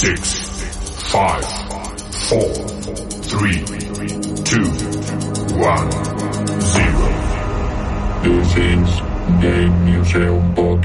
six, five, four, three, two, one, zero. This is Game Museum Podcast.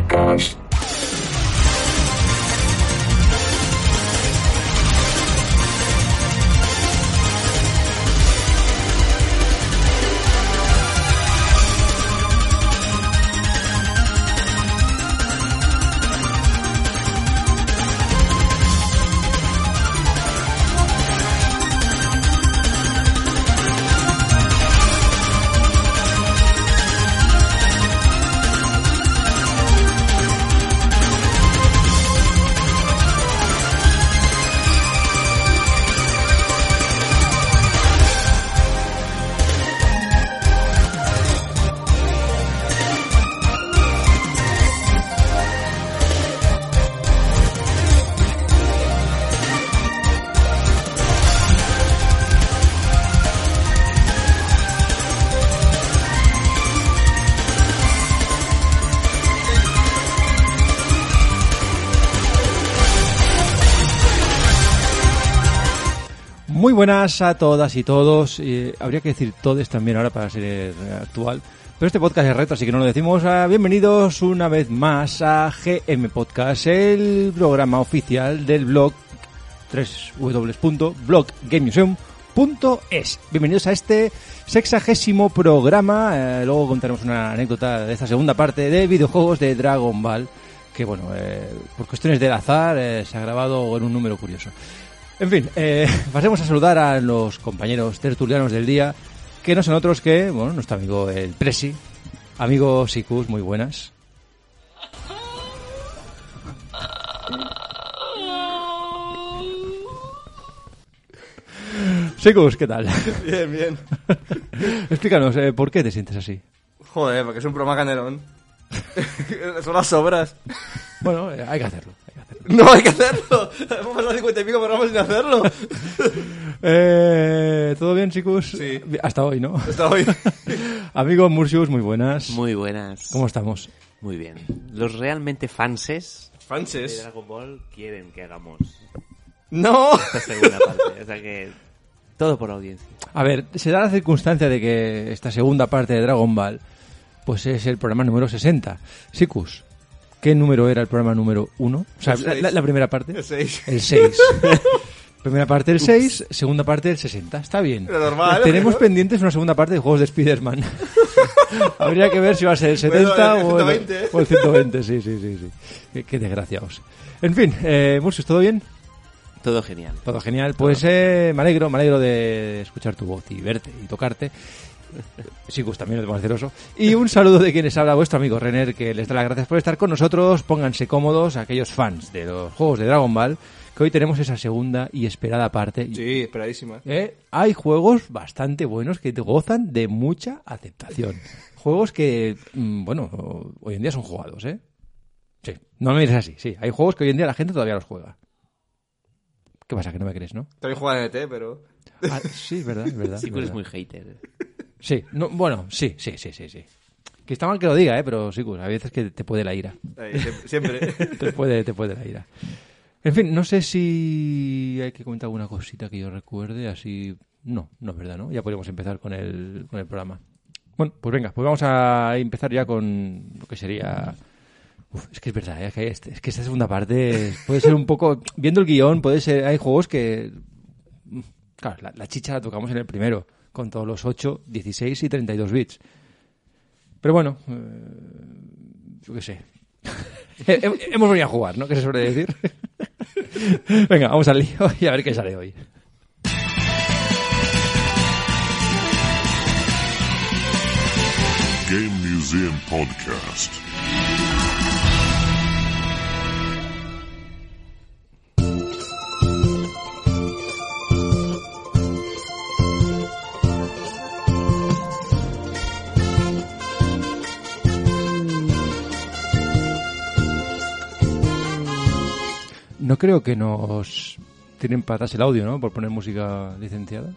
A todas y todos. y habría que decir todes también ahora para ser eh, actual. Pero este podcast es reto, así que no lo decimos. Ah, bienvenidos una vez más a GM Podcast, el programa oficial del blog www.bloggamemuseum.es. Bienvenidos a este sexagésimo programa. eh, luego contaremos una anécdota de esta segunda parte de videojuegos de Dragon Ball, que bueno, eh, por cuestiones del azar eh, se ha grabado en un número curioso. En fin, eh, pasemos a saludar a los compañeros tertulianos del día, que no son otros que, bueno, nuestro amigo el Presi, amigo Sikus, muy buenas. Sikus, ¿qué tal? Bien, bien. Explícanos, eh, ¿por qué te sientes así? Joder, porque es un programa canelón. Son las obras. Bueno, eh, hay que hacerlo. No hay que hacerlo. Hemos pasado 50 y pico programas sin hacerlo. Eh, ¿Todo bien, Sikus? Sí. Hasta hoy, ¿no? Hasta hoy. amigo Mursius, muy buenas. Muy buenas. ¿Cómo estamos? Muy bien. Los realmente fanses de Fanses. Dragon Ball quieren que hagamos No. esta segunda parte. O sea que todo por audiencia. A ver, se da la circunstancia de que esta segunda parte de Dragon Ball pues es el programa número 60. Sikus, ¿qué número era el programa número 1? O sea, El la, seis. la- la primera parte. El seis. El 6. primera parte el 6, segunda parte el 60. Está bien. Era normal, Tenemos ¿no? pendientes una segunda parte de juegos de Spider-Man. Habría que ver si va a ser el 70 Bueno, el o, el, 120. o el 120. Sí, sí, sí. sí. Qué, qué desgraciados. En fin, eh, Mursius, ¿todo bien? Todo genial. Todo genial. Pues eh, me alegro, me alegro de escuchar tu voz y verte y tocarte. Sigus también es más celoso. Y un saludo de quienes habla vuestro amigo Renner, que les da las gracias por estar con nosotros. Pónganse cómodos aquellos fans de los juegos de Dragon Ball, que hoy tenemos esa segunda y esperada parte. Sí, esperadísima. Eh, hay juegos bastante buenos que gozan de mucha aceptación. Juegos que, mm, bueno, hoy en día son jugados, ¿eh? Sí, no me mires así, sí. Hay juegos que hoy en día la gente todavía los juega. ¿Qué pasa? Que no me crees, ¿no? También juega en ET, pero... Ah, sí, es verdad, es verdad. Sí, es verdad. muy hater. Sí, no, bueno, sí, sí, sí, sí, sí. Que está mal que lo diga, ¿eh? Pero sí, a veces que te puede la ira. Ahí, siempre. Te puede, te puede la ira. En fin, no sé si hay que comentar alguna cosita que yo recuerde, así... No, no es verdad, ¿no? Ya podríamos empezar con el, con el programa. Bueno, pues venga, pues vamos a empezar ya con lo que sería... Uf, es que es verdad, ¿eh? que este- es que esta segunda parte puede ser un poco... Viendo el guion, puede ser... Hay juegos que... Claro, la, la chicha la tocamos en el primero, con todos los 8, 16 y 32 bits. Pero bueno, eh, yo qué sé. He- he- Hemos venido a jugar, ¿no? Que se suele decir. Venga, vamos al lío y a ver qué sale hoy. Game Museum Podcast. No creo que nos tienen patas el audio, ¿no? Por poner música licenciada.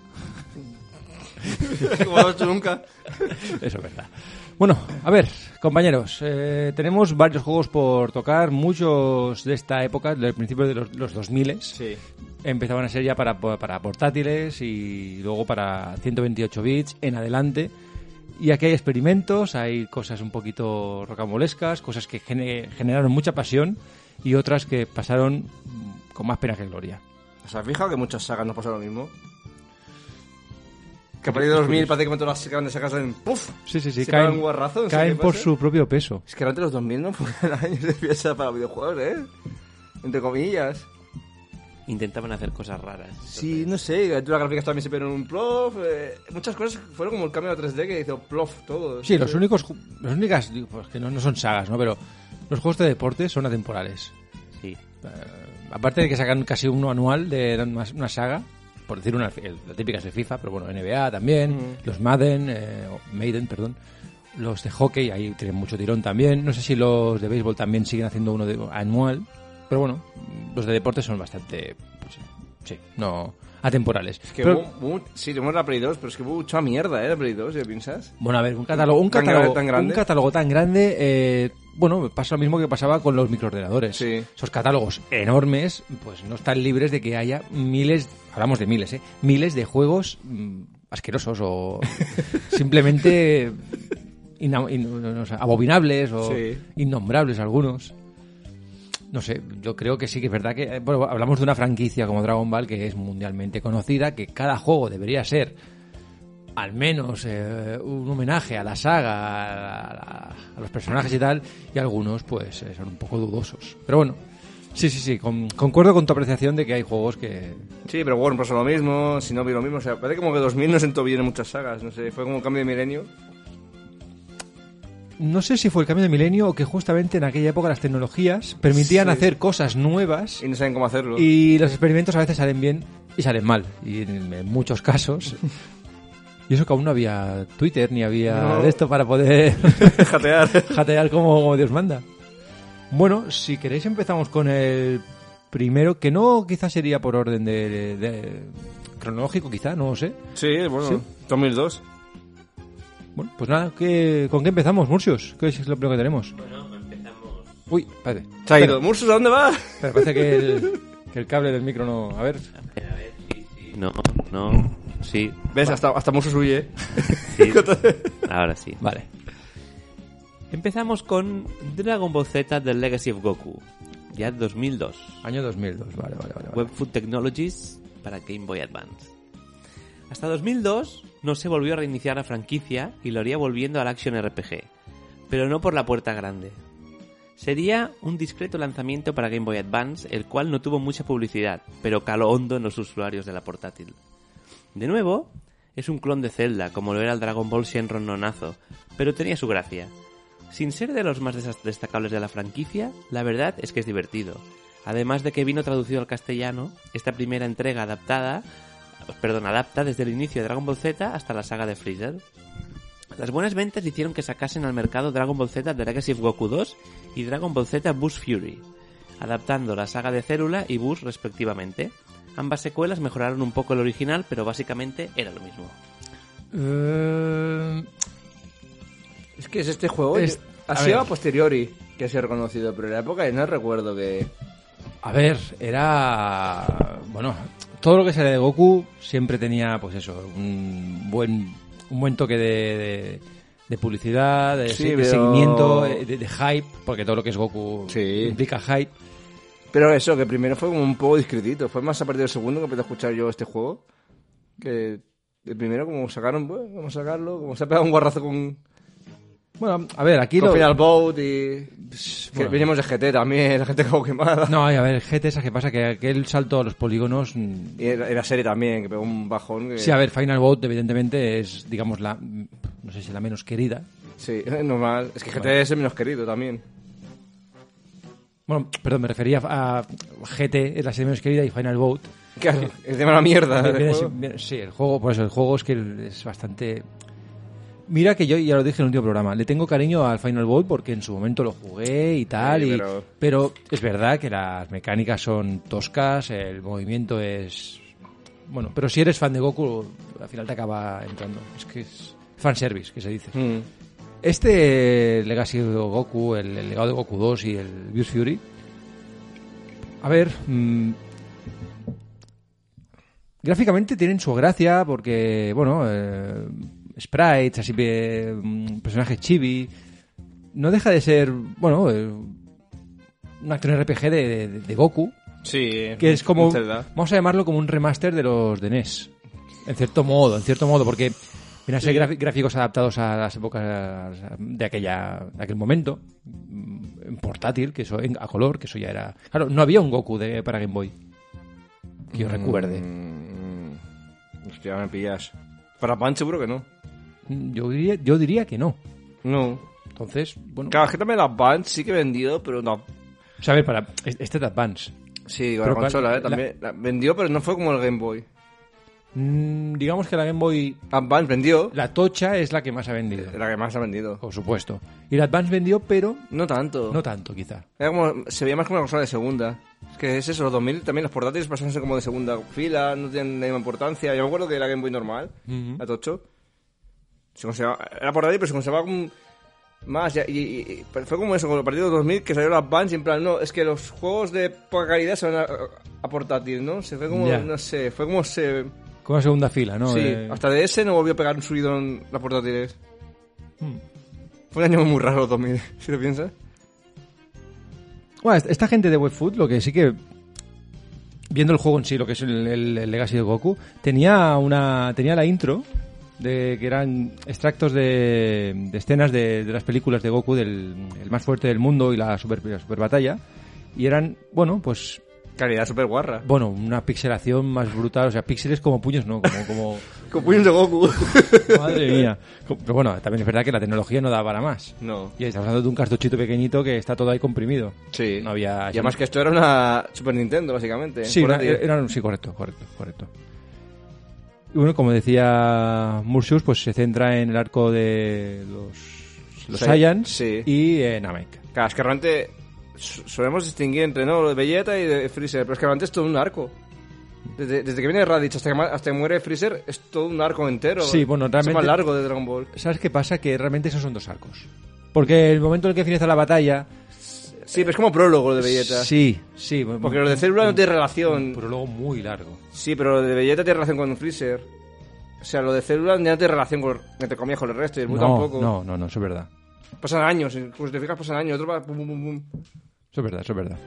Como no lo he hecho nunca. Eso es verdad. Bueno, a ver, compañeros, eh, tenemos varios juegos por tocar, muchos de esta época, del principio de los, los 2000 Sí. empezaban a ser ya para, para portátiles y luego para 128 bits en adelante. Y aquí hay experimentos, hay cosas un poquito rocambolescas, cosas que gene- generaron mucha pasión y otras que pasaron con más pena que gloria. ¿Os has fijado que muchas sagas nos pasa lo mismo? Que a partir de 2000 parece que todas las grandes sagas en ¡puf! Sí, sí, sí, Se caen, pegan guarrazos, no caen por pasa. su propio peso. Es que antes de los 2000 no fueron años de fiesta para videojuegos, ¿eh? Entre comillas. Intentaban hacer cosas raras. Sí, no sé, tú las gráficas también se pegaron un plof. eh, muchas cosas fueron como el cambio a 3D que hizo plof todo. Sí, los únicos, las únicas, pues que no, no son sagas, ¿no? Pero los juegos de deporte son atemporales. Sí. Eh, aparte de que sacan casi uno anual de una, una saga, por decir una, la típica es de FIFA, pero bueno, NBA también, los Madden, eh, Maiden, perdón, los de hockey, ahí tienen mucho tirón también. No sé si los de béisbol también siguen haciendo uno de, anual, pero bueno, los de deporte son bastante, pues, sí, no atemporales. Es que Pero- hubo, hubo- sí, tenemos la Play 2, pero es que hubo mucha mierda, ¿eh? La Play 2, ¿eh? ¿Piensas? Bueno, a ver, un catálogo, un Tan catálogo, tan grande. un catálogo tan grande, eh, bueno, pasa lo mismo que pasaba con los microordenadores. Sí. Esos catálogos enormes, pues no están libres de que haya miles, hablamos de miles, ¿eh? Miles de juegos mm, asquerosos o simplemente in- abominables o Sí. innombrables algunos. No sé, yo creo que sí que es verdad que eh, bueno, hablamos de una franquicia como Dragon Ball que es mundialmente conocida, que cada juego debería ser al menos eh, un homenaje a la saga, a, la- los personajes y tal, y algunos pues eh, son un poco dudosos. Pero bueno, sí, sí, sí, con- concuerdo con tu apreciación de que hay juegos que... Sí, pero bueno, pasó lo mismo, si no vi lo mismo. O sea, parece como que 2000 no sentó bien en muchas sagas. No sé, fue como cambio de milenio. No sé si fue el cambio de milenio o que justamente en aquella época las tecnologías permitían Sí. hacer cosas nuevas Y no saben cómo hacerlo. y los experimentos a veces salen bien y salen mal. Y en, en muchos casos... Y eso que aún no había Twitter ni había No. esto para poder Jatear. jatear como, como Dios manda. Bueno, si queréis empezamos con el primero, que no quizás sería por orden de, de- cronológico, quizá, no lo sé. Sí, bueno, Sí. 2002. Bueno, pues nada, ¿qué- ¿con qué empezamos, Murcios? ¿Qué es lo primero que tenemos? Bueno, empezamos. Uy, espérate. Se ha ido. Mursus, ¿a dónde va? espera, parece que el, que el cable del micro no... A ver, A ver, sí, sí. No, no, sí, ¿Ves? Hasta, hasta Mursus huye. sí. Ahora sí. vale. Empezamos con Dragon Ball Z The Legacy of Goku. Ya 2002. Año 2002, vale, vale, vale. vale. Webfoot Technologies para Game Boy Advance. Hasta 2002 no se volvió a reiniciar la franquicia y lo haría volviendo al Action RPG, pero no por la puerta grande. Sería un discreto lanzamiento para Game Boy Advance, el cual no tuvo mucha publicidad, pero caló hondo en los usuarios de la portátil. De nuevo, es un clon de Zelda, como lo era el Dragon Ball Shenron Nonazo, pero tenía su gracia. Sin ser de los más destacables de la franquicia, la verdad es que es divertido. Además de que vino traducido al castellano, esta primera entrega adaptada, perdón, adapta desde el inicio de Dragon Ball Z hasta la saga de Freezer. Las buenas ventas hicieron que sacasen al mercado Dragon Ball Z The Legacy of Goku 2 y Dragon Ball Z Boost Fury, adaptando la saga de Célula y Boost respectivamente. Ambas secuelas mejoraron un poco el original, pero básicamente era lo mismo. Eh, Es que es este juego. Es- ha a sido ver. a posteriori que ha sido reconocido, pero en la época no recuerdo que. A ver, era. Bueno, todo lo que sale de Goku siempre tenía, pues eso, un buen, un buen toque de, de, de publicidad, de, Sí, se- de pero- seguimiento, de, de hype, porque todo lo que es Goku Sí. implica hype. Pero eso, que primero fue como un poco discretito. Fue más a partir del segundo que empecé a escuchar yo este juego. Que el primero, como sacaron, bueno, vamos a sacarlo. Como se ha pegado un guarrazo con, Bueno, a ver, aquí con lo. Final Boat y. que bueno. venimos de GT también, la gente como quemada. No, a ver, GT, ¿sabes qué pasa? Que aquel salto a los polígonos. mm, Y en la serie también, que pegó un bajón. Que... Sí, a ver, Final Boat, evidentemente, es, digamos, la. No sé si la menos querida. Sí, normal. Es que GT es el menos querido también. Bueno, perdón, me refería a GT, es la serie menos querida, y Final Boat. Claro, es de mala mierda. el sí, el juego, por eso, el juego es que es bastante... Mira que yo, ya lo dije en el último programa, le tengo cariño al Final Boat porque en su momento lo jugué y tal, Sí, y- pero- pero... es verdad que las mecánicas son toscas, el movimiento es... Bueno, pero si eres fan de Goku, al final te acaba entrando. Es que es fanservice, que se dice. Mm. Este Legacy de Goku, el, el legado de Goku 2 y el Beast Fury. A ver. mm, gráficamente tienen su gracia porque, bueno, eh, sprites, así, eh, mm, personajes chibi. No deja de ser, bueno, eh, un actor RPG de, de- de Goku. Sí. Que es como. Vamos a llamarlo como un remaster de los de NES. En cierto modo, en cierto modo, porque vienen a ser grafi- gráficos adaptados a las épocas de aquella de aquel momento. mm, En portátil, que eso, en- a color, que eso ya era. Claro, no había un Goku de, para Game Boy. Que yo recuerde. Mm, Hostia, me pillas. Para Pan seguro que no. Yo diría, yo diría que no. No. Entonces, bueno. Claro, es que también la Band sí que he vendido, pero no. O sea, a ver, para. Este es Advance. Sí, con la consola, ¿eh? También. la vendió, pero no fue como el Game Boy. Mm, digamos que la Game Boy. Advance vendió. La tocha es la que más ha vendido. La que más ha vendido. Por supuesto. Y la Advance vendió, pero No tanto. no tanto, quizá. Era como, se veía más como una consola de segunda. Es que es eso, los 2000 también los portátiles ser como de segunda fila, no tienen la misma importancia. Yo me acuerdo que la Game Boy normal, la Tocho, se conservaba, era portátil, pero se conservaba como más. Y, y- fue como eso, partir de los 2000 que salió la Advance y en plan, no, es que los juegos de poca calidad se van a, a portátil, ¿no? Se fue como, no sé, fue como se... Como una segunda fila, ¿no? sí, Eh, hasta de ese no volvió a pegar un subido en las portátiles. Hmm. Fue un año muy raro los 2000, si lo piensas. Bueno, esta- esta gente de Webfoot, lo que sí que. Viendo el juego en sí, lo que es el, el- el Legacy de Goku, tenía una tenía la intro de que eran extractos de, de escenas de, de las películas de Goku, del el más fuerte del mundo y la super, la super batalla. Y eran, bueno, pues, Calidad súper guarra. bueno, una pixelación más brutal. O sea, píxeles como puños, ¿no? Como, como Con puños de Goku. madre mía. Pero bueno, también es verdad que la tecnología no da para más. no. Y estamos hablando de un cartuchito pequeñito que está todo ahí comprimido. Sí. No había... Y además que esto era una Super Nintendo, básicamente. Sí, una- Portátil. era- sí, correcto, correcto, correcto. Y bueno, como decía Mursius, pues se centra en el arco de los, los Sí, Saiyans sí. y eh, Namek. Claro, es que realmente so- solemos distinguir entre ¿no? lo de Vegeta y de Freezer, pero es que realmente es todo un arco. Desde, desde que viene Raditz hasta que, hasta que muere Freezer, es todo un arco entero. Sí, bueno, Es realmente- el más largo de Dragon Ball. ¿Sabes qué pasa? Que realmente esos son dos arcos. Porque el momento en el que finaliza la batalla... Sí, pero es como prólogo lo de Vegeta. Sí, sí. Porque lo de Célula no tiene Un relación. prólogo muy largo. Sí, pero lo de Vegeta tiene relación con Freezer. O sea, lo de Célula ya no tiene relación con, entre comillas, con el resto, y el Buu No, tampoco. no, no, no, eso es verdad. Pasan años, incluso te fijas, pasan años. Otro va pum, pum, pum, pum. Eso es verdad, eso es verdad.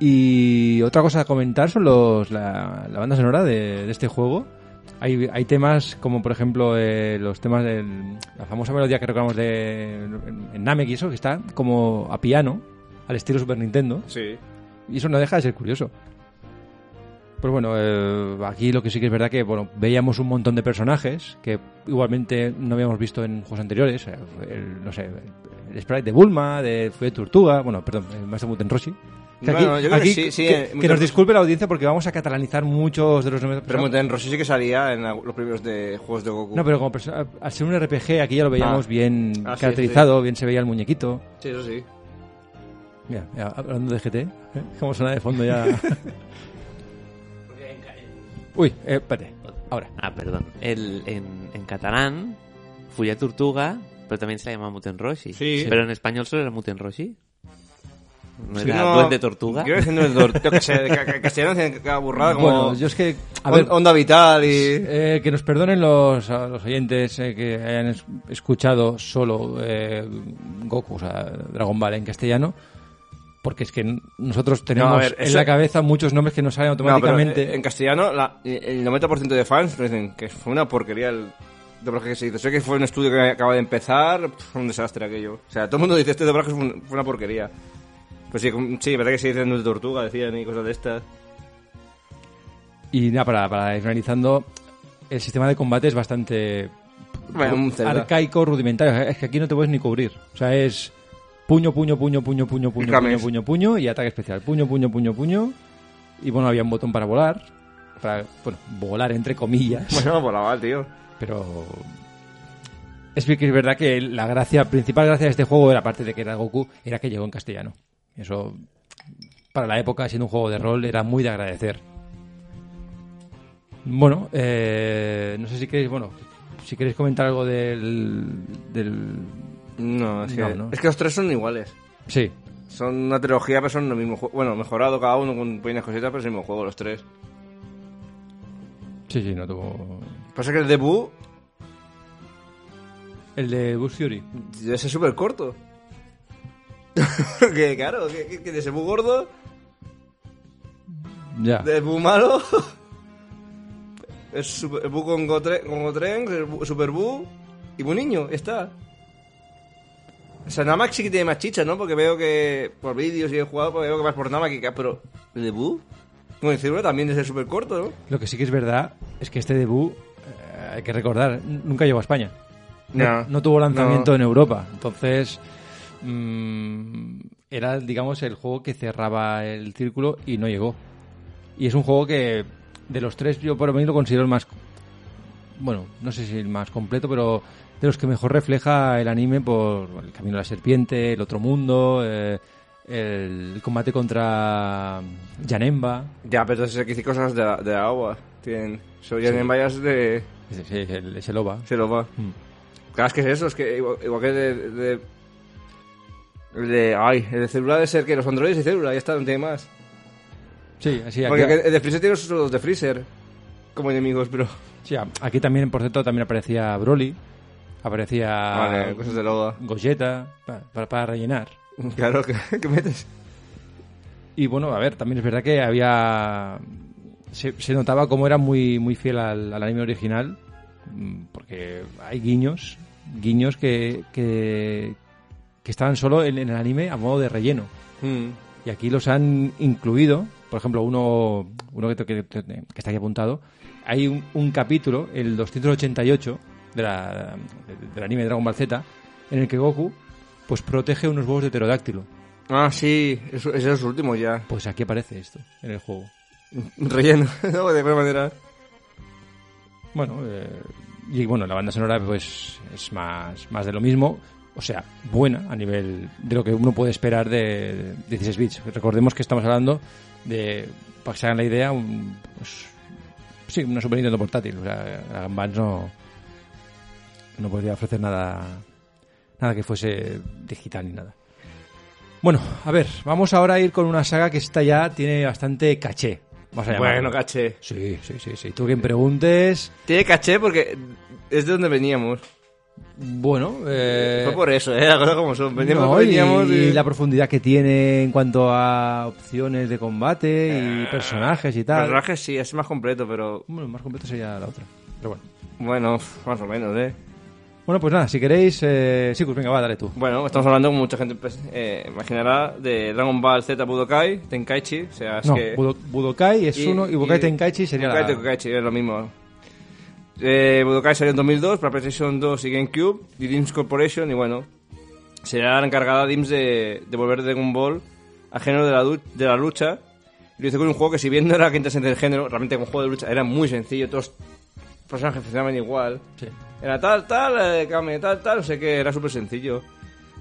Y otra cosa a comentar son los, la, la banda sonora de, de este juego. Hay, hay temas como, por ejemplo, eh, los temas de la famosa melodía que recordamos de en, en Namek y eso, que está como a piano, al estilo Super Nintendo. Sí. Y eso no deja de ser curioso. Pues bueno, eh, aquí lo que sí que es verdad que bueno veíamos un montón de personajes que igualmente no habíamos visto en juegos anteriores. eh, el- no sé, el sprite de Bulma, de Fue Tortuga, bueno, perdón, el Master Muten Roshi. Que aquí- Bueno, yo creo que aquí sí, sí, que, eh, que nos disculpe la audiencia porque vamos a catalanizar muchos de los nombres. Pero Muten Rossi sí que salía en los primeros de juegos de Goku. no, pero como al ser un RPG aquí ya lo veíamos Ah. bien Ah, sí, caracterizado, bien se veía el muñequito. Sí, eso sí. Mira, mira, hablando de GT, ¿eh? ¿cómo suena de fondo ya? Uy, eh, espérate, ahora. Ah, perdón. El, en, en catalán, Fulla Tortuga, pero también se la llama Muten Roshi. Sí. Pero en español solo era Muten Roshi. ¿No Sí, era no, Duende Tortuga? Yo diciendo el Yo que sé, castellano como... Bueno, yo es que, a ver, Onda Vital y... eh, que nos perdonen los, los oyentes eh, que hayan es- escuchado solo eh, Goku, o sea, Dragon Ball en castellano, porque es que nosotros tenemos ver, en eso- la cabeza muchos nombres que nos salen pero, automáticamente. eh, en castellano, la- el 90% de fans nos dicen que fue una porquería el doblaje que se hizo. Sé que fue un estudio que acaba de empezar, fue un desastre aquello. O sea, todo el mundo dice este doblaje fue, un- fue una porquería. Pues sí, sí, verdad que se dicen de tortuga, decían y cosas de estas. Y nada, para, para ir finalizando, el sistema de combate es bastante Bueno, arcaico, rudimentario. Es que aquí no te puedes ni cubrir. O sea, es puño, puño, puño, puño, puño, puño, puño, puño, puño y ataque especial. Puño, puño, puño, puño. Y bueno, había un botón para volar. Para, bueno, volar entre comillas. Bueno, volaba, tío. Pero es que es verdad que la gracia, principal gracia de este juego era aparte de que era Goku, era que llegó en castellano. Eso para la época, siendo un juego de rol, era muy de agradecer. Bueno, eh, no sé si queréis, bueno, si queréis comentar algo del... del... No, es que, No, no. es que los tres son iguales. Sí, Son una trilogía, pero son lo mismo juego. Bueno, mejorado cada uno con pequeñas cositas, pero es el mismo juego, los tres. sí, sí, no tuvo... Pasa que el debut El de Bush Fury. debe ser súper corto. Porque, claro, que, que, que de ese bu gordo, Ya. de bu malo. es super, bu con Gotre- con Gotren, el bu- super bu y bu niño, está. O sea, Namak sí que tiene más chicha, ¿no? Porque veo que por vídeos y he jugado, pues veo que más por Namak que pero el de bu. Bueno, el también es súper corto, ¿no? Lo que sí que es verdad es que este debut, eh, hay que recordar, nunca llegó a España. No, No. no tuvo lanzamiento No. en Europa. Entonces, mm, era, digamos, el juego que cerraba el círculo y no llegó. Y es un juego que, de los tres, yo por lo menos lo considero el más. Bueno, no sé si el más completo, pero de los que mejor refleja el anime por el camino de la serpiente, el otro mundo, eh, el combate contra Janemba. Ya, pero entonces aquí hay cosas de, de agua. Tienen. Se oyen en vallas de. Sí, el- ese loba. Se lo va. Mm. Claro, es que es eso, es que igual, igual que de, de, de- Ay, el de célula debe ser que los androides y célula, ya está, no tiene más. Sí, así Porque aquí, el de Freezer tiene los, los de Freezer como enemigos, pero. sí, aquí también, por cierto, también aparecía Broly, aparecía Vale, cosas de Loba. Gogeta, pa- para, para rellenar. Claro, que, que metes. Y bueno, a ver, también es verdad que había... Se, se notaba como era muy, muy fiel al, al anime original, mm, porque hay guiños, guiños que, que, que estaban solo en, en el anime a modo de relleno. Mm. Y aquí los han incluido, por ejemplo, uno, uno que, que- que está aquí apuntado, hay un, un capítulo, el 288 de la, de- del anime Dragon Ball Z, en el que Goku pues protege unos huevos de pterodáctilo. Ah, sí, eso, ese es los últimos ya. Pues aquí aparece esto, en el juego. Relleno, ¿no? De alguna manera. Bueno, eh, y bueno, la banda sonora pues es más, más de lo mismo, o sea, buena a nivel de lo que uno puede esperar de, de 16 bits. Recordemos que estamos hablando de, para que se hagan la idea, un, pues, sí, una Super Nintendo portátil. O sea, la no, no podría ofrecer nada, nada que fuese digital ni nada. Bueno, a ver, vamos ahora a ir con una saga que esta ya tiene bastante caché. Vamos a llamarlo. Bueno, caché. Sí, sí, sí, sí. Tú quien preguntes, Tiene caché porque es de donde veníamos. Bueno, eh, Fue por eso, ¿eh? Las cosas como son. Veníamos, no, y, veníamos y y- la profundidad que tiene en cuanto a opciones de combate y personajes y tal. Personajes sí, es más completo, pero Bueno, más completo sería la otra. Pero bueno. bueno, más o menos, ¿eh? Bueno, pues nada, si queréis, eh, sí, pues venga, va, dale tú. Bueno, estamos hablando, como mucha gente pues, eh, imaginará, de Dragon Ball Z Budokai, Tenkaichi, o sea, es No, que... Budo- Budokai es uno y Budokai Tenkaichi sería Budokai la... Tenkaichi es lo mismo. Eh, Budokai salió en 2002 para PlayStation 2 y GameCube, y DIMS Corporation, y bueno, será la encargada DIMS de, de volver Dragon Ball al género de la, de la lucha. Y lo hizo con un juego que si bien no era que interesante del género, realmente como juego de lucha era muy sencillo, todos los personajes funcionaban igual. Sí. Era tal, tal, eh, Kame, tal, tal, no sé qué, era súper sencillo.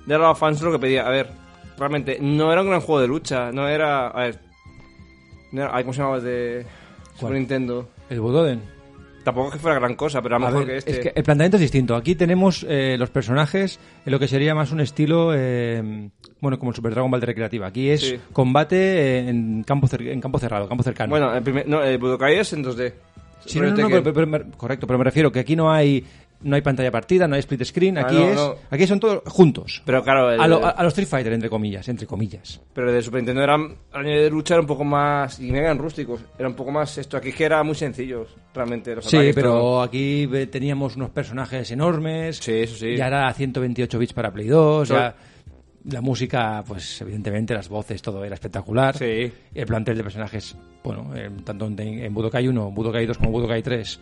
De los fans lo que pedía, a ver, realmente no era un gran juego de lucha, no era, a ver, no era, ¿cómo se llamaba de Super ¿Cuál? Nintendo? El Budoden. Tampoco es que fuera gran cosa, pero a lo mejor ver, que este. Es que el planteamiento es distinto. Aquí tenemos eh, los personajes en lo que sería más un estilo, eh, bueno, como el Super Dragon Ball de recreativa. Aquí es Sí. combate eh, en campo, en campo cerrado, campo cercano. Bueno, el, primer, no, el Budokai es en 2D. Sí, no, no, no, pero- pero- pero- correcto, pero me refiero que aquí no hay no hay pantalla partida, no hay split screen, Ah, aquí no, es no. aquí son todos juntos. Pero claro, el, A, lo- a- a los Street Fighter entre comillas, entre comillas. pero el de Super Nintendo era, a nivel de lucha era un poco más, y eran rústicos, era un poco más esto, aquí que era muy sencillos, realmente. Los Sí, ataques, pero todo. aquí teníamos unos personajes enormes. Sí, eso sí. Y ahora 128 bits para Play 2, Todo- ya la música, pues evidentemente las voces, todo era espectacular. Sí. El plantel de personajes, bueno, eh, tanto en, en Budokai 1, Budokai 2 como Budokai 3,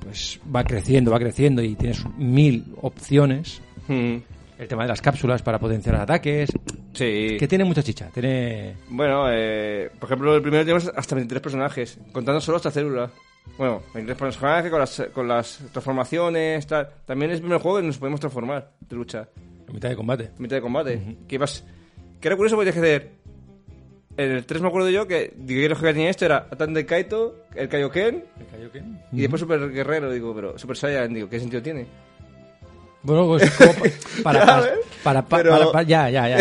pues va creciendo, va creciendo y tienes mil opciones. Mm, El tema de las cápsulas para potenciar ataques, sí. que tiene mucha chicha, tiene... Bueno, eh, por ejemplo, el primero tenemos hasta 23 personajes, contando solo esta célula. Bueno, 23 personajes con las, con las transformaciones, tal. También es el primer juego que nos podemos transformar de lucha, La mitad de combate. en mitad de combate. Que ibas... Que era curioso porque tienes que hacer en el 3 me acuerdo yo que digo, lo que tenía esto era Atan de Kaito, el Kaioken y después Super Guerrero. Digo, pero Super Saiyan, digo, ¿qué sentido tiene? Bueno, pues como pa- para, para, para- pa- Pero- para- pa- ya, ya, ya.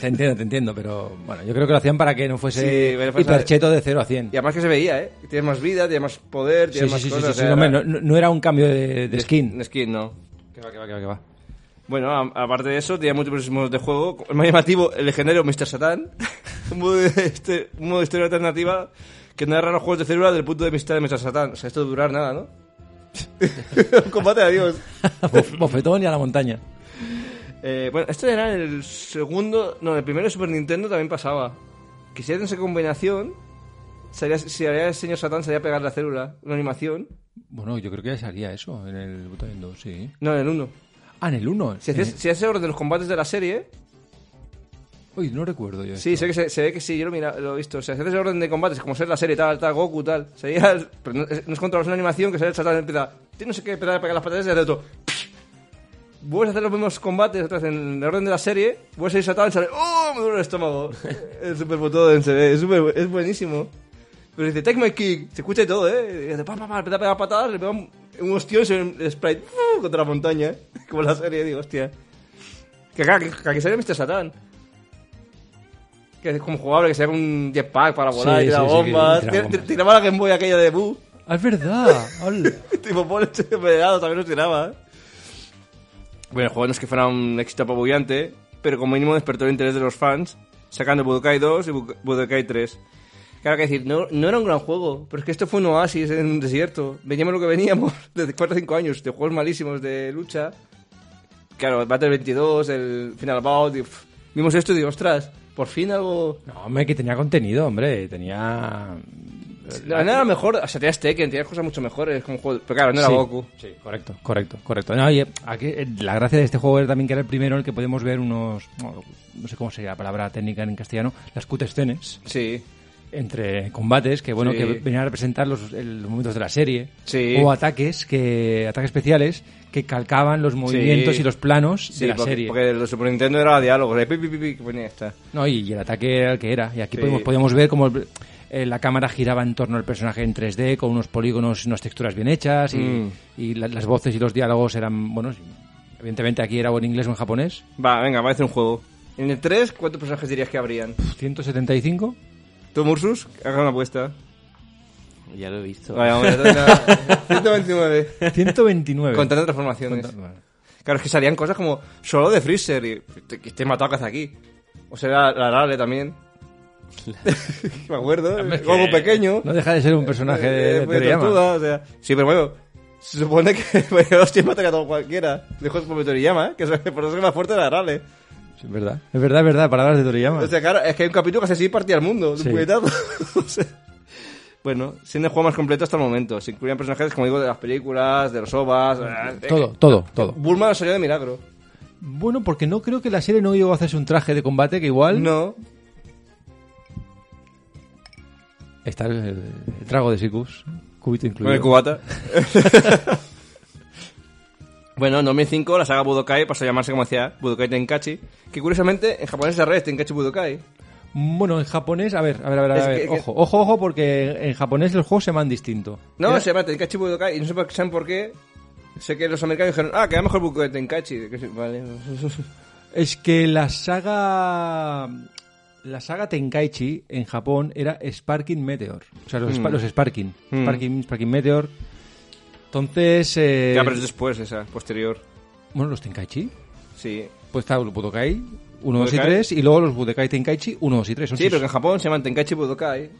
Te entiendo, te entiendo, pero bueno, yo creo que lo hacían para que no fuese Sí, hipercheto de 0 a 100. Y además que se veía, ¿eh? Tienes más vida, tienes más poder, Sí, tienes sí, más sí, sí, cosas. sí, o sea, era- no, no era un cambio de, de skin. de skin, no. Que va, que va, que va, que va. Bueno, aparte de eso, tenía múltiples modos de juego. El más llamativo, el legendario Mr. Satan. un, modo de, este, un modo de historia alternativa que narra los juegos de célula del punto de vista de Mr. Satan. O sea, esto de durar nada, ¿no? un combate a Dios. Bof- Bofetón y a la montaña. Eh, bueno, esto era el segundo... No, el primero de Super Nintendo también pasaba. Que si esa combinación, salía, si haría el señor Satan, salía a pegar la célula. Una animación. Bueno, yo creo que ya salía eso en el Button 2, sí. No, en el 1. Ah, en el 1. Si hacías, si hacías orden de los combates de la serie, Uy, no recuerdo yo. Sí, esto. sé que se, se ve que sí, yo lo, mira, lo he visto. O sea, si haces el orden de combates, como ser la serie tal, tal, Goku, tal. Sería. el- pero no, es, no es controlar, es una animación que sale el Satan y empieza. Tiene no sé qué, empezar a pegar las patadas y hace otro. Vuelves a hacer los mismos combates otra vez en el orden de la serie. Vuelves a ir Satan y sale. ¡Oh! Me duele el estómago. es súper botón, se ve. Es, súper- es buenísimo. Pero dice, take my kick. Se escucha y todo, ¿eh? Y dice, pa, pa, pa, empieza a pegar patadas, le pega un, un ostión y se el sprite ¡uh! contra la montaña. Como la serie, digo, hostia. Que acá, que, que aquí sale Mr. Satan. Que es como jugable, que sea un jetpack para volar Sí, y tirar sí, sí, que bombas. tira Tira- bombas. Tiraba la Game Boy aquella de Boo. Ah, es verdad. Hola. tipo, Paul Peleado también lo tiraba. ¿eh? Bueno, el juego no es que fuera un éxito apabullante, pero como mínimo despertó el interés de los fans, sacando Budokai 2 y Bu- Budokai 3. Claro que decir, no, no era un gran juego, pero es que esto fue un oasis en un desierto. Veníamos lo que veníamos desde 4 o 5 años, de juegos malísimos de lucha. Claro, Battle 22, el Final Bout, y, pff, vimos esto y digo, ostras, por fin algo... No, hombre, que tenía contenido, hombre. Tenía. No, era mejor, o sea, tenías Tekken, tenías cosas mucho mejores como juego, pero claro, no era Sí, Goku. Sí, correcto, correcto, correcto. No, y, eh, aquí, eh, la gracia de este juego era también que era el primero en el que podemos ver unos, no, no sé cómo sería la palabra técnica en castellano, las cutscenes Sí, entre combates que bueno Sí. que venían a representar los, los momentos de la serie Sí. o ataques que ataques especiales que calcaban los movimientos y los planos sí de la porque, serie. porque el Super Nintendo era diálogo, de pi, pi, pi, que ponía esta. No, y, y el ataque era el que era. Y aquí Sí. podemos, podíamos ver cómo el- eh, la cámara giraba en torno al personaje en 3D con unos polígonos y unas texturas bien hechas y, Mm. y la- las voces y los diálogos eran, bueno, sí, evidentemente aquí era o en inglés o en japonés. Va, venga, va a hacer un juego. En el 3, ¿cuántos personajes dirías que habrían? 175. ¿Tú, Mursus? Haga una apuesta. Ya lo he visto. Vaya, hombre, venga. 129. 129. Contando transformaciones. Conta- bueno. Claro, es que salían cosas como solo de Freezer y te, que te matado caza aquí. O sea, la, la Rale también. Me acuerdo, Hombre, es que como pequeño. No deja de ser un personaje de, Eh, de pues, Toriyama. tortuga, o sea, sí, pero bueno, se supone que bueno, hostia mataría a todo cualquiera. Lejos por Toriyama, ¿eh? que es- por eso es más fuerte la Rale. Es verdad. Es verdad, es verdad. Palabras de Toriyama. O sea, claro, es que hay un capítulo que hace así partía al mundo, Sí. O sea, bueno, siendo el juego más completo hasta el momento. Se incluían personajes, como digo, de las películas, de los OVAs. eh, todo, todo, todo. Bulma no salió de milagro. Bueno, porque no creo que la serie no llegó a hacerse un traje de combate que igual... No. Está el, el trago de Sikus, cubito incluido. Con el cubata. bueno, en 2005 la saga Budokai pasó a llamarse, como decía, Budokai Tenkaichi. Que curiosamente en japonés es al revés, Tenkaichi Budokai. Bueno, en japonés, a ver, a ver, a ver, a Es ver, que- que- ojo, ojo, ojo, porque en japonés los juegos se llaman distinto. No, Era- se llama Tenkaichi Budokai y no sé por- saben por qué. Sé que los americanos dijeron, ah, queda mejor Budokai Tenkaichi. Que sí, Vale. Es que la saga... La saga Tenkaichi en Japón era Sparking Meteor. O sea, los, spa- Mm. los Sparking. Mm. Sparking, Sparking Meteor. Entonces... eh, ya, pero es después esa, posterior. Bueno, los Tenkaichi. Sí. Pues está el Budokai 1, 2 y Budokai. 3 y luego los Budokai Tenkaichi 1, 2 y 3. Son Sí, seis. pero que en Japón se llaman Tenkaichi Budokai.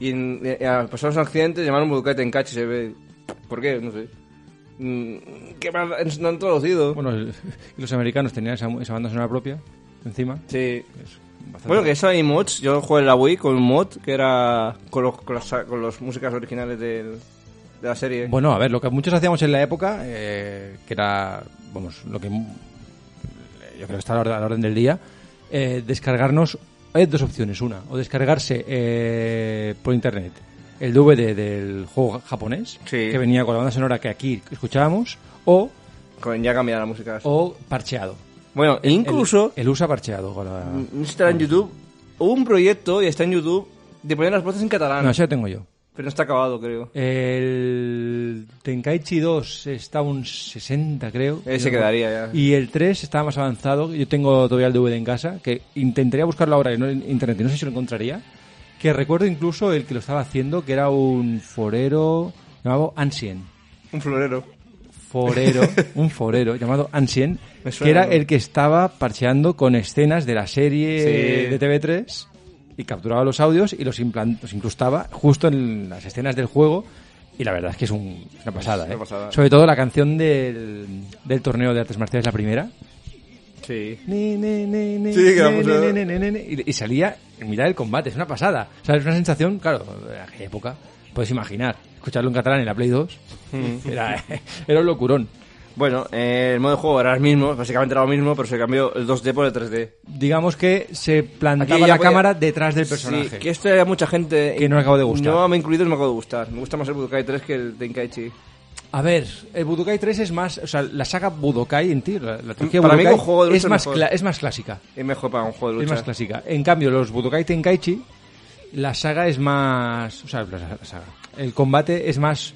Y en, y al pasar los accidentes llamaron Budokai Tenkaichi. Se ve. ¿Por qué? No sé. Mm, ¿Qué mal no han traducido? Bueno, el- y los americanos tenían esa, esa banda sonora propia encima. sí. Es Bueno, que eso hay mods. Yo jugué en la Wii con un mod que era con los, con las, con las músicas originales del- de la serie. Bueno, a ver, lo que muchos hacíamos en la época, eh, que era, vamos, lo que yo creo que está a la orden, del día, eh, descargarnos, hay dos opciones, una, o descargarse eh, por internet el DVD del juego japonés, Sí. que venía con la banda sonora que aquí escuchábamos, o, Con ya cambiar la música. o parcheado. Bueno, e incluso, El, el USA parcheado. con la- estará en YouTube, hubo un proyecto, y está en YouTube, de poner las voces en catalán. No, eso ya tengo yo. Pero no está acabado, creo. El Tenkaichi 2 está a un 60, creo. Ese quedaría ya. Y el 3 está más avanzado. Yo tengo todavía el DVD en casa, que intentaría buscarlo ahora en internet y no sé si lo encontraría. Que recuerdo incluso el que lo estaba haciendo, que era un forero llamado Ancien. Un florero. Forero, un forero llamado Ancien, Me que era el que estaba parcheando con escenas de la serie Sí. de TV3 y capturaba los audios y los, los incrustaba justo en las escenas del juego. Y la verdad es que es, un- es una pasada, una ¿eh? pasada. Sobre todo la canción del, del torneo de artes marciales, la primera. Sí. Y, salía en mitad del combate, es una pasada. O sea, es una sensación, claro, de aquella época, puedes imaginar, escucharlo en catalán en la Play 2, Mm. era, era un locurón. Bueno, eh, el modo de juego era el mismo, básicamente era lo mismo, pero se cambió el 2D por el 3D. Digamos que se plantaba Aquí ya la podía- cámara detrás del personaje. Sí, que esto hay mucha gente... Que no le acabo de gustar. No me incluido no me acabo de gustar. Me gusta más el Budokai 3 que el Tenkaichi. A ver, el Budokai 3 es más, o sea, la saga Budokai en ti, la, la trilogía Para mí Budokai juego de lucha es, es más mejor. cla- es más clásica. Es mejor para un juego de Es lucha. más clásica. En cambio, los Budokai Tenkaichi, la saga es más. O sea, la, la saga. El combate es más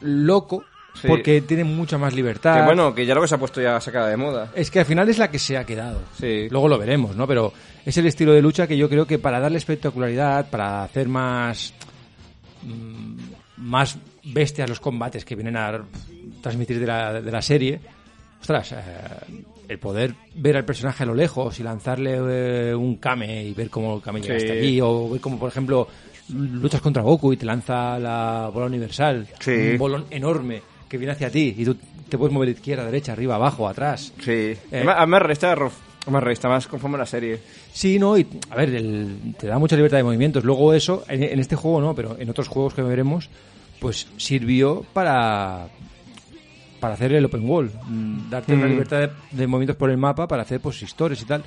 loco Sí. porque tiene mucha más libertad. Que bueno, que ya lo que se ha puesto ya sacada de moda. Es que al final es la que se ha quedado. Sí. Luego lo veremos, ¿no? Pero es el estilo de lucha que yo creo que para darle espectacularidad, para hacer más. mm, más bestias los combates que vienen a transmitir de la, de la serie. Ostras, eh, el poder ver al personaje a lo lejos y lanzarle eh, un Kame y ver cómo el Kame llega hasta allí, o ver cómo, por ejemplo, luchas contra Goku y te lanza la bola universal, Sí. un bolón enorme que viene hacia ti y tú te puedes mover izquierda, derecha, arriba, abajo, atrás. Sí. Eh. Además, resta, resta, más conforme a la serie. Sí, no, y a ver, el- te da mucha libertad de movimientos. Luego eso, en, en este juego no, pero en otros juegos que veremos, pues sirvió para para hacer el open wall, mm, darte una Mm. libertad de, de movimientos por el mapa para hacer pues historias y tal.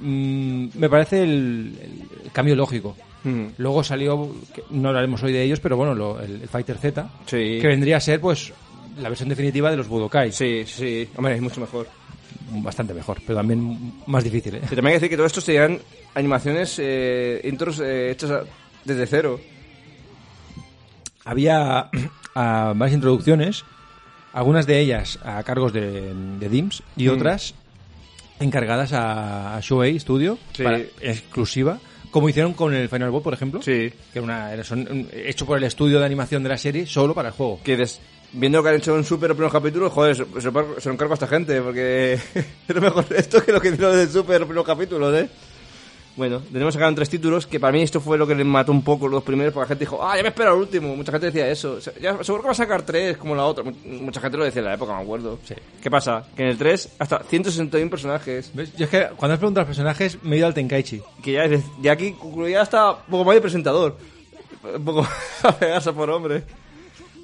Mm, me parece el, el cambio lógico. Mm. Luego salió, no hablaremos hoy de ellos, pero bueno, lo- el, el Fighter Z, Sí. que vendría a ser pues la versión definitiva de los Budokai. Sí, sí. Hombre, es mucho mejor. Bastante mejor, pero también más difícil, ¿eh? También hay que decir que todo esto serían animaciones, eh, intros eh, hechas a- desde cero. había ah, varias introducciones, algunas de ellas a cargos de, de DIMS y Mm. otras encargadas a, Shoei Studio, Sí. para- exclusiva, como hicieron con el Final Boss, por ejemplo, Sí. que era una, era son- un- hecho por el estudio de animación de la serie solo para el juego. Que des- viendo que han hecho en Super los primeros capítulos, joder, se, se, lo- se lo encargo a esta gente, porque es mejor esto que lo que hicieron de Super los primeros capítulos, ¿eh? Bueno, tenemos acá tres títulos, que para mí esto fue lo que les mató un poco los primeros, porque la gente dijo, ah, ya me espero el último. Mucha gente decía eso. O sea, ya, seguro que va a sacar tres como la otra. Mu- Mucha gente lo decía en la época, me acuerdo. Sí. ¿Qué pasa? Que en el 3 hasta 161 personajes. ¿Ves? Yo es que cuando has preguntado a los personajes me he ido al Tenkaichi. Que ya, ya aquí ya está un poco más de presentador. Un poco a pegarse por hombre.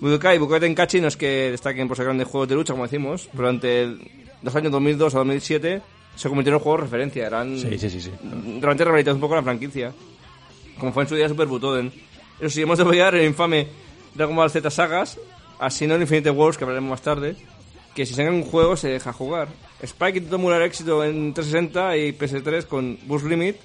Budokai y Budokai Tenkaichi no es que destaquen por sacar de juegos de lucha, como decimos, durante los años 2002 a 2007 se convirtieron en juegos de referencia. Eran Sí, sí, sí, sí. realmente un poco la franquicia. Como fue en su día Super Butoden. Eso sí, hemos de apoyar el infame Dragon Ball Z Sagas, así no el Infinite Wars, que hablaremos más tarde, que si sacan un juego se deja jugar. Spike intentó emular éxito en 360 y PS3 con Boost Limit,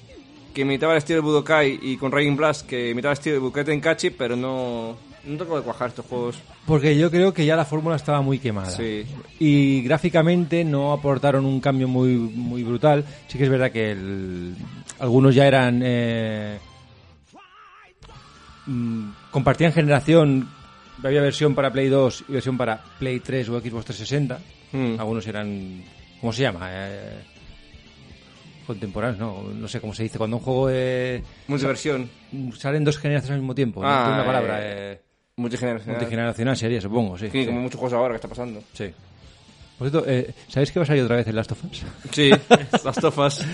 que imitaba el estilo de Budokai, y con Raging Blast, que imitaba el estilo de Budokai Tenkaichi, pero no, no tocó de cuajar estos juegos. Porque yo creo que ya la fórmula estaba muy quemada. Sí. Y gráficamente no aportaron un cambio muy, muy brutal. Sí que es verdad que el- algunos ya eran... eh, mm, compartían generación. Había versión para Play 2 y versión para Play 3 o Xbox 360. Mm. Algunos eran... ¿Cómo se llama? Eh, contemporáneos, no, no sé cómo se dice. Cuando un juego eh, Multiversión, salen dos generaciones al mismo tiempo. no Ah, una eh, palabra. eh, multigeneracional. multigeneracional sería, supongo, sí. Sí, sí. como muchos juegos ahora que está pasando. Sí. Por cierto, eh, ¿sabéis que va a salir otra vez el Last of Us? Sí, las tofas.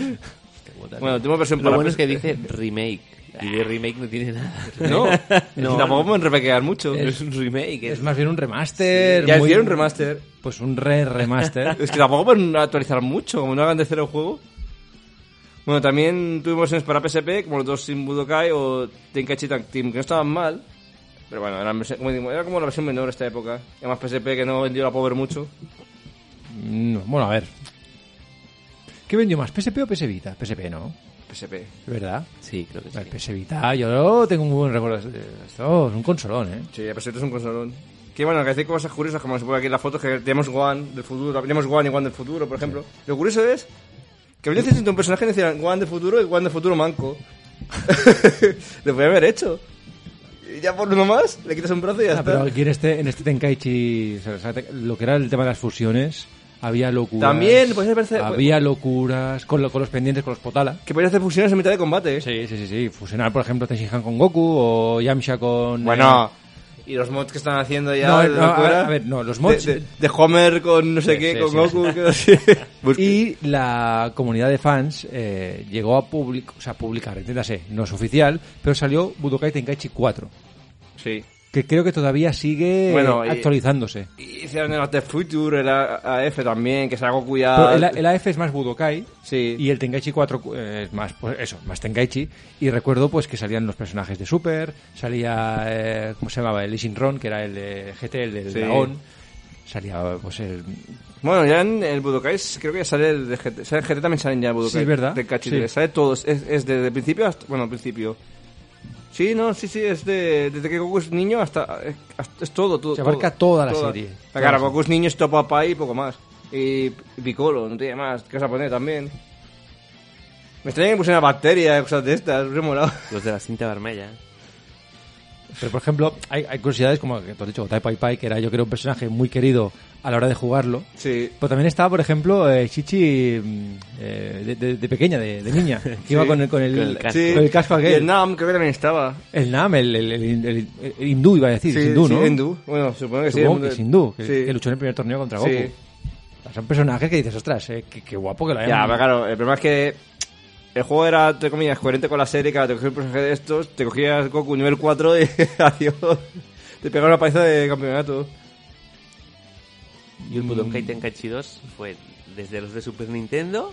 Bueno, tenemos versión Lo para bueno es que PS3. dice remake. Y de remake no tiene nada. No, No. tampoco pueden repequear mucho. Es un remake. Es Es más bien un remaster. ya muy- hicieron un remaster. Pues un re-remaster. Es que tampoco pueden actualizar mucho, como no hagan de cero el juego. Bueno, también tuvimos versiones para PSP, como los dos Sin Budokai o Tenkaichi Tag Team, que no estaban mal. Pero bueno, era como la versión menor esta época. Además PSP que no vendió la Power mucho. No, bueno, a ver. ¿Qué vendió más, PSP o PS Vita? PSP, ¿no? PSP. ¿Verdad? Sí, creo que sí. El PS Vita, yo tengo un buen recuerdo. de Esto es un consolón, ¿eh? Sí, el PSP es un consolón. Que bueno, que hace cosas curiosas, como se pone aquí en la foto, que tenemos One del futuro, tenemos One y One del futuro, por ejemplo. Lo curioso es que había necesito un personaje que decía One del futuro y One del futuro manco. Lo podía haber hecho. Y ya por uno más, le quitas un brazo y ya Ah, está. pero aquí en este, en este Tenkaichi, o sea, lo que era el tema de las fusiones, había locuras. También, pues, parece- Había locuras con, lo- con los pendientes, con los potala. Que podías hacer fusiones en mitad de combate. Sí, sí, sí, sí. Fusionar, por ejemplo, Tenshinhan con Goku o Yamcha con... Bueno, y los mods que están haciendo ya. No, de no, a locura. ver, a ver, no, los mods- De, de- de Homer con no sé Sí, qué, sí, con sí, Goku, que así. Y la comunidad de fans eh, llegó a public, o sea, publicar, entiéndase, no es oficial, pero salió Budokai Tenkaichi 4, Sí. que creo que todavía sigue Bueno, actualizándose. Y hicieron el After Future, el AF también, que es algo Pero cuya. el, el AF es más Budokai Sí. y el Tenkaichi 4 eh, es más, pues eso, más Tenkaichi. Y recuerdo pues que salían los personajes de Super, salía, eh, ¿cómo se llamaba? El Ishin Ron, que era el de GT, el del Sí. dragón. Salía pues el... Bueno, ya en el Budokai creo que ya sale el de GT. Sale el GT también sale en ya el Budokai. Sí, verdad. De Kachi Sí. 3. Sale todos. Es, es desde el principio hasta. Bueno, al principio. Sí, no, sí, sí, es de, desde que Goku es niño hasta, es, hasta- es todo, todo. Se abarca todo. toda la serie. La Goku es niño, es papá y poco más. Y, y Piccolo, no tiene más. ¿Qué vas a poner también? Me extraña que pusieran bacteria, cosas de estas, me he molado. Los de la cinta vermella. Pero por ejemplo, hay, hay curiosidades como que tú has dicho, Tai Pai Pai, que era yo creo un personaje muy querido a la hora de jugarlo. Sí. Pero también estaba, por ejemplo, eh, Chichi mm, eh, de, de- de pequeña, de, de niña, que iba con el, con el, Con el casco. Sí. con el casco aquel. Y el Nam creo que también estaba. El Nam, el, el, el- el- el hindú, iba a decir, Sí, es hindú, sí, ¿no? hindú. Bueno, supongo que sí. Supongo el que es hindú, que, Sí. que luchó en el primer torneo contra Goku. Sí. O sea, son personajes que dices, ostras, eh, qué, qué guapo que lo hayan... Ya, pero claro, el problema es que el juego era, entre comillas, coherente con la serie, que te cogías un personaje de estos, te cogías Goku nivel 4 y adiós. Te pegaba una paliza de campeonato. Y el Budokai Tenkaichi 2 fue desde los de Super Nintendo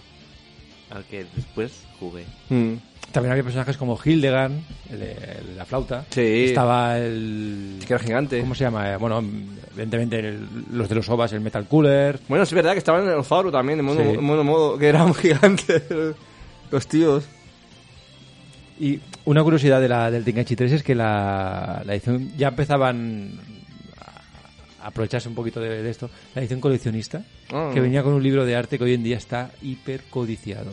al que después jugué. Mm. También había personajes como Hildegard, el de, el de la flauta. Sí. Estaba el... Sí que era gigante. ¿Cómo se llama? Bueno, evidentemente el- los de los OVAs, el Metal Cooler. Bueno, es verdad que estaban en el Faro también, en mono, Sí. en mono modo, que eran gigantes los tíos. Y una curiosidad de la, del Tenkaichi 3 es que la, la edición ya empezaban a aprovecharse un poquito de, de esto. La edición coleccionista, Ah. que venía con un libro de arte que hoy en día está hiper codiciado.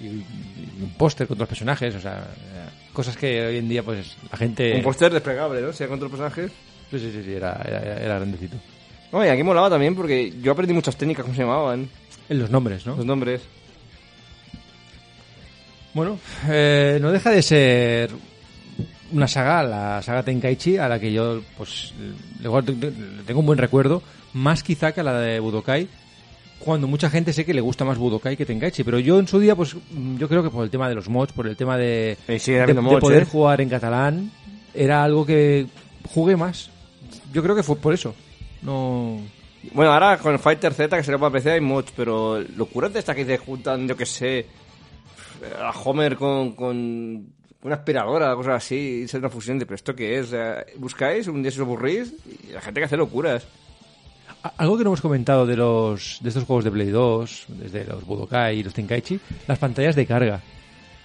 Y, y un póster con los personajes, o sea, cosas que hoy en día pues la gente... Un póster desplegable, ¿no? Si con otros personajes. Sí, sí, sí, sí, era, era, era grandecito. No, y aquí molaba también porque yo aprendí muchas técnicas, ¿cómo se llamaban? En los nombres, ¿no? Los nombres. Bueno, eh, no deja de ser una saga, la saga Tenkaichi, a la que yo pues le tengo un buen recuerdo, más quizá que a la de Budokai, cuando mucha gente sé que le gusta más Budokai que Tenkaichi, pero yo en su día, pues yo creo que por el tema de los mods, por el tema de, mods, poder ¿eh? jugar en catalán, era algo que jugué más. Yo creo que fue por eso. No... Bueno, ahora con el Fighter Z, que será para PC, hay mods, pero locuras de estas que se juntan, yo que sé, a Homer con, con una aspiradora, cosas así, y ser una fusión de, pero ¿esto qué es? Buscáis, un día se os aburrís, y la gente que hace locuras. Algo que no hemos comentado de los de estos juegos de Play 2, desde los Budokai y los Tenkaichi, las pantallas de carga.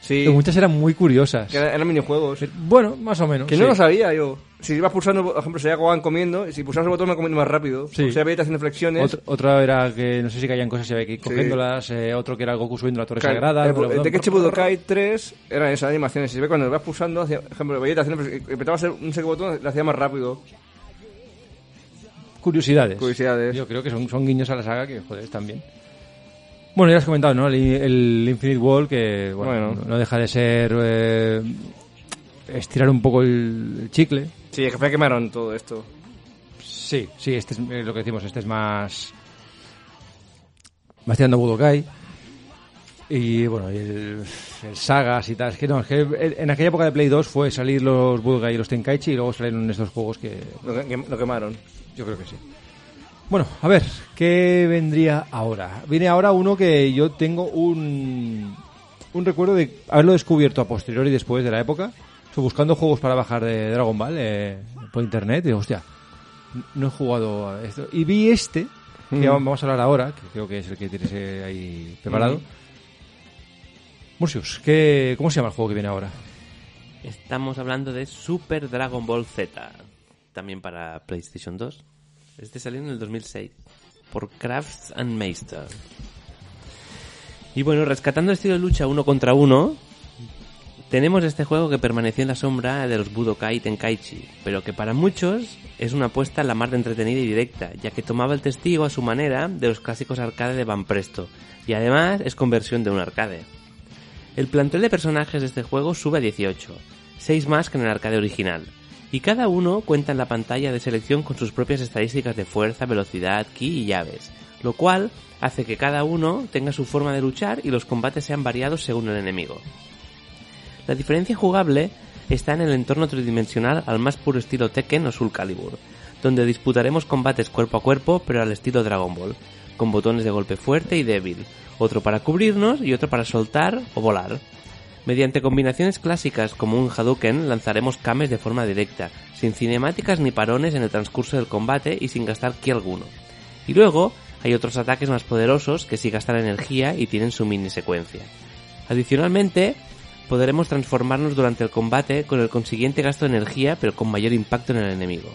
Sí, muchas eran muy curiosas. que eran, eran minijuegos. Bueno, más o menos. Que sí. no lo sabía yo. Si ibas pulsando, por ejemplo, sería Gohan comiendo, y si pulsabas el botón me comiendo más rápido. Sí. O sea, veía haciendo flexiones. Otro, otro era que no sé si caían cosas y había que ir cogiéndolas. eh, otro que era Goku subiendo la torre Claro, sagrada. el, el Tenkaichi bla, bla, Budokai 3 eran esas animaciones. Si ve cuando lo vas pulsando, hacía, por ejemplo, Vegeta haciendo, apretabas un seco botón, lo hacía más rápido. Curiosidades. Curiosidades. Yo creo que son, son guiños a la saga que, joder, están bien. Bueno, ya has comentado, ¿no? El, el Infinite Wall, que bueno, Bueno. no- deja de ser eh, estirar un poco el, chicle. Sí, es que fue que quemaron todo esto. Sí, sí, este es eh, lo que decimos, este es más. Más tirando Budokai. Y bueno, y el, el Sagas y tal. Es que no, es que en aquella época de Play 2 fue salir los Budokai y los Tenkaichi y luego salieron estos juegos que Lo, que- lo quemaron. yo creo que sí. Bueno, a ver, ¿qué vendría ahora? Viene ahora uno que yo tengo un, un recuerdo de haberlo descubierto a posteriori después de la época. Estoy buscando juegos para bajar de Dragon Ball eh, por internet y digo, hostia, no he jugado a esto. Y vi este que vamos a hablar ahora, que creo que es el que tienes eh, ahí preparado. Mursius, ¿qué, ¿cómo se llama el juego que viene ahora? Estamos hablando de Super Dragon Ball Z, también para PlayStation 2. Este salió en el 2006 por Crafts and Meister. Y bueno, rescatando el estilo de lucha uno contra uno, tenemos este juego que permaneció en la sombra de los Budokai Tenkaichi, pero que para muchos es una apuesta la más entretenida y directa, ya que tomaba el testigo a su manera de los clásicos arcade de Van Presto, y además es conversión de un arcade. El plantel de personajes de este juego sube a 18, 6 más que en el arcade original, y cada uno cuenta en la pantalla de selección con sus propias estadísticas de fuerza, velocidad, ki y llaves, lo cual hace que cada uno tenga su forma de luchar y los combates sean variados según el enemigo. La diferencia jugable está en el entorno tridimensional al más puro estilo Tekken o Soul Calibur, donde disputaremos combates cuerpo a cuerpo pero al estilo Dragon Ball, con botones de golpe fuerte y débil, otro para cubrirnos y otro para soltar o volar. Mediante combinaciones clásicas como un Hadouken lanzaremos Kames de forma directa, sin cinemáticas ni parones en el transcurso del combate y sin gastar ki alguno. Y luego hay otros ataques más poderosos que sí gastan energía y tienen su mini secuencia. Adicionalmente, podremos transformarnos durante el combate con el consiguiente gasto de energía pero con mayor impacto en el enemigo.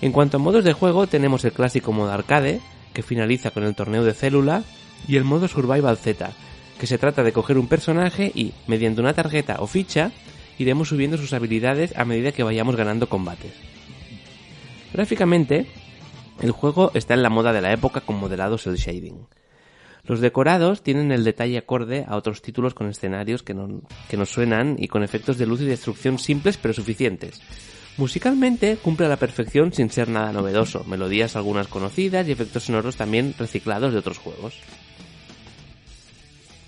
En cuanto a modos de juego tenemos el clásico modo arcade, que finaliza con el torneo de célula, y el modo Survival Z, que se trata de coger un personaje y, mediante una tarjeta o ficha, iremos subiendo sus habilidades a medida que vayamos ganando combates. Gráficamente, el juego está en la moda de la época con modelados el shading. Los decorados tienen el detalle acorde a otros títulos con escenarios que, no- que nos suenan y con efectos de luz y destrucción simples pero suficientes. Musicalmente cumple a la perfección sin ser nada novedoso, melodías algunas conocidas y efectos sonoros también reciclados de otros juegos.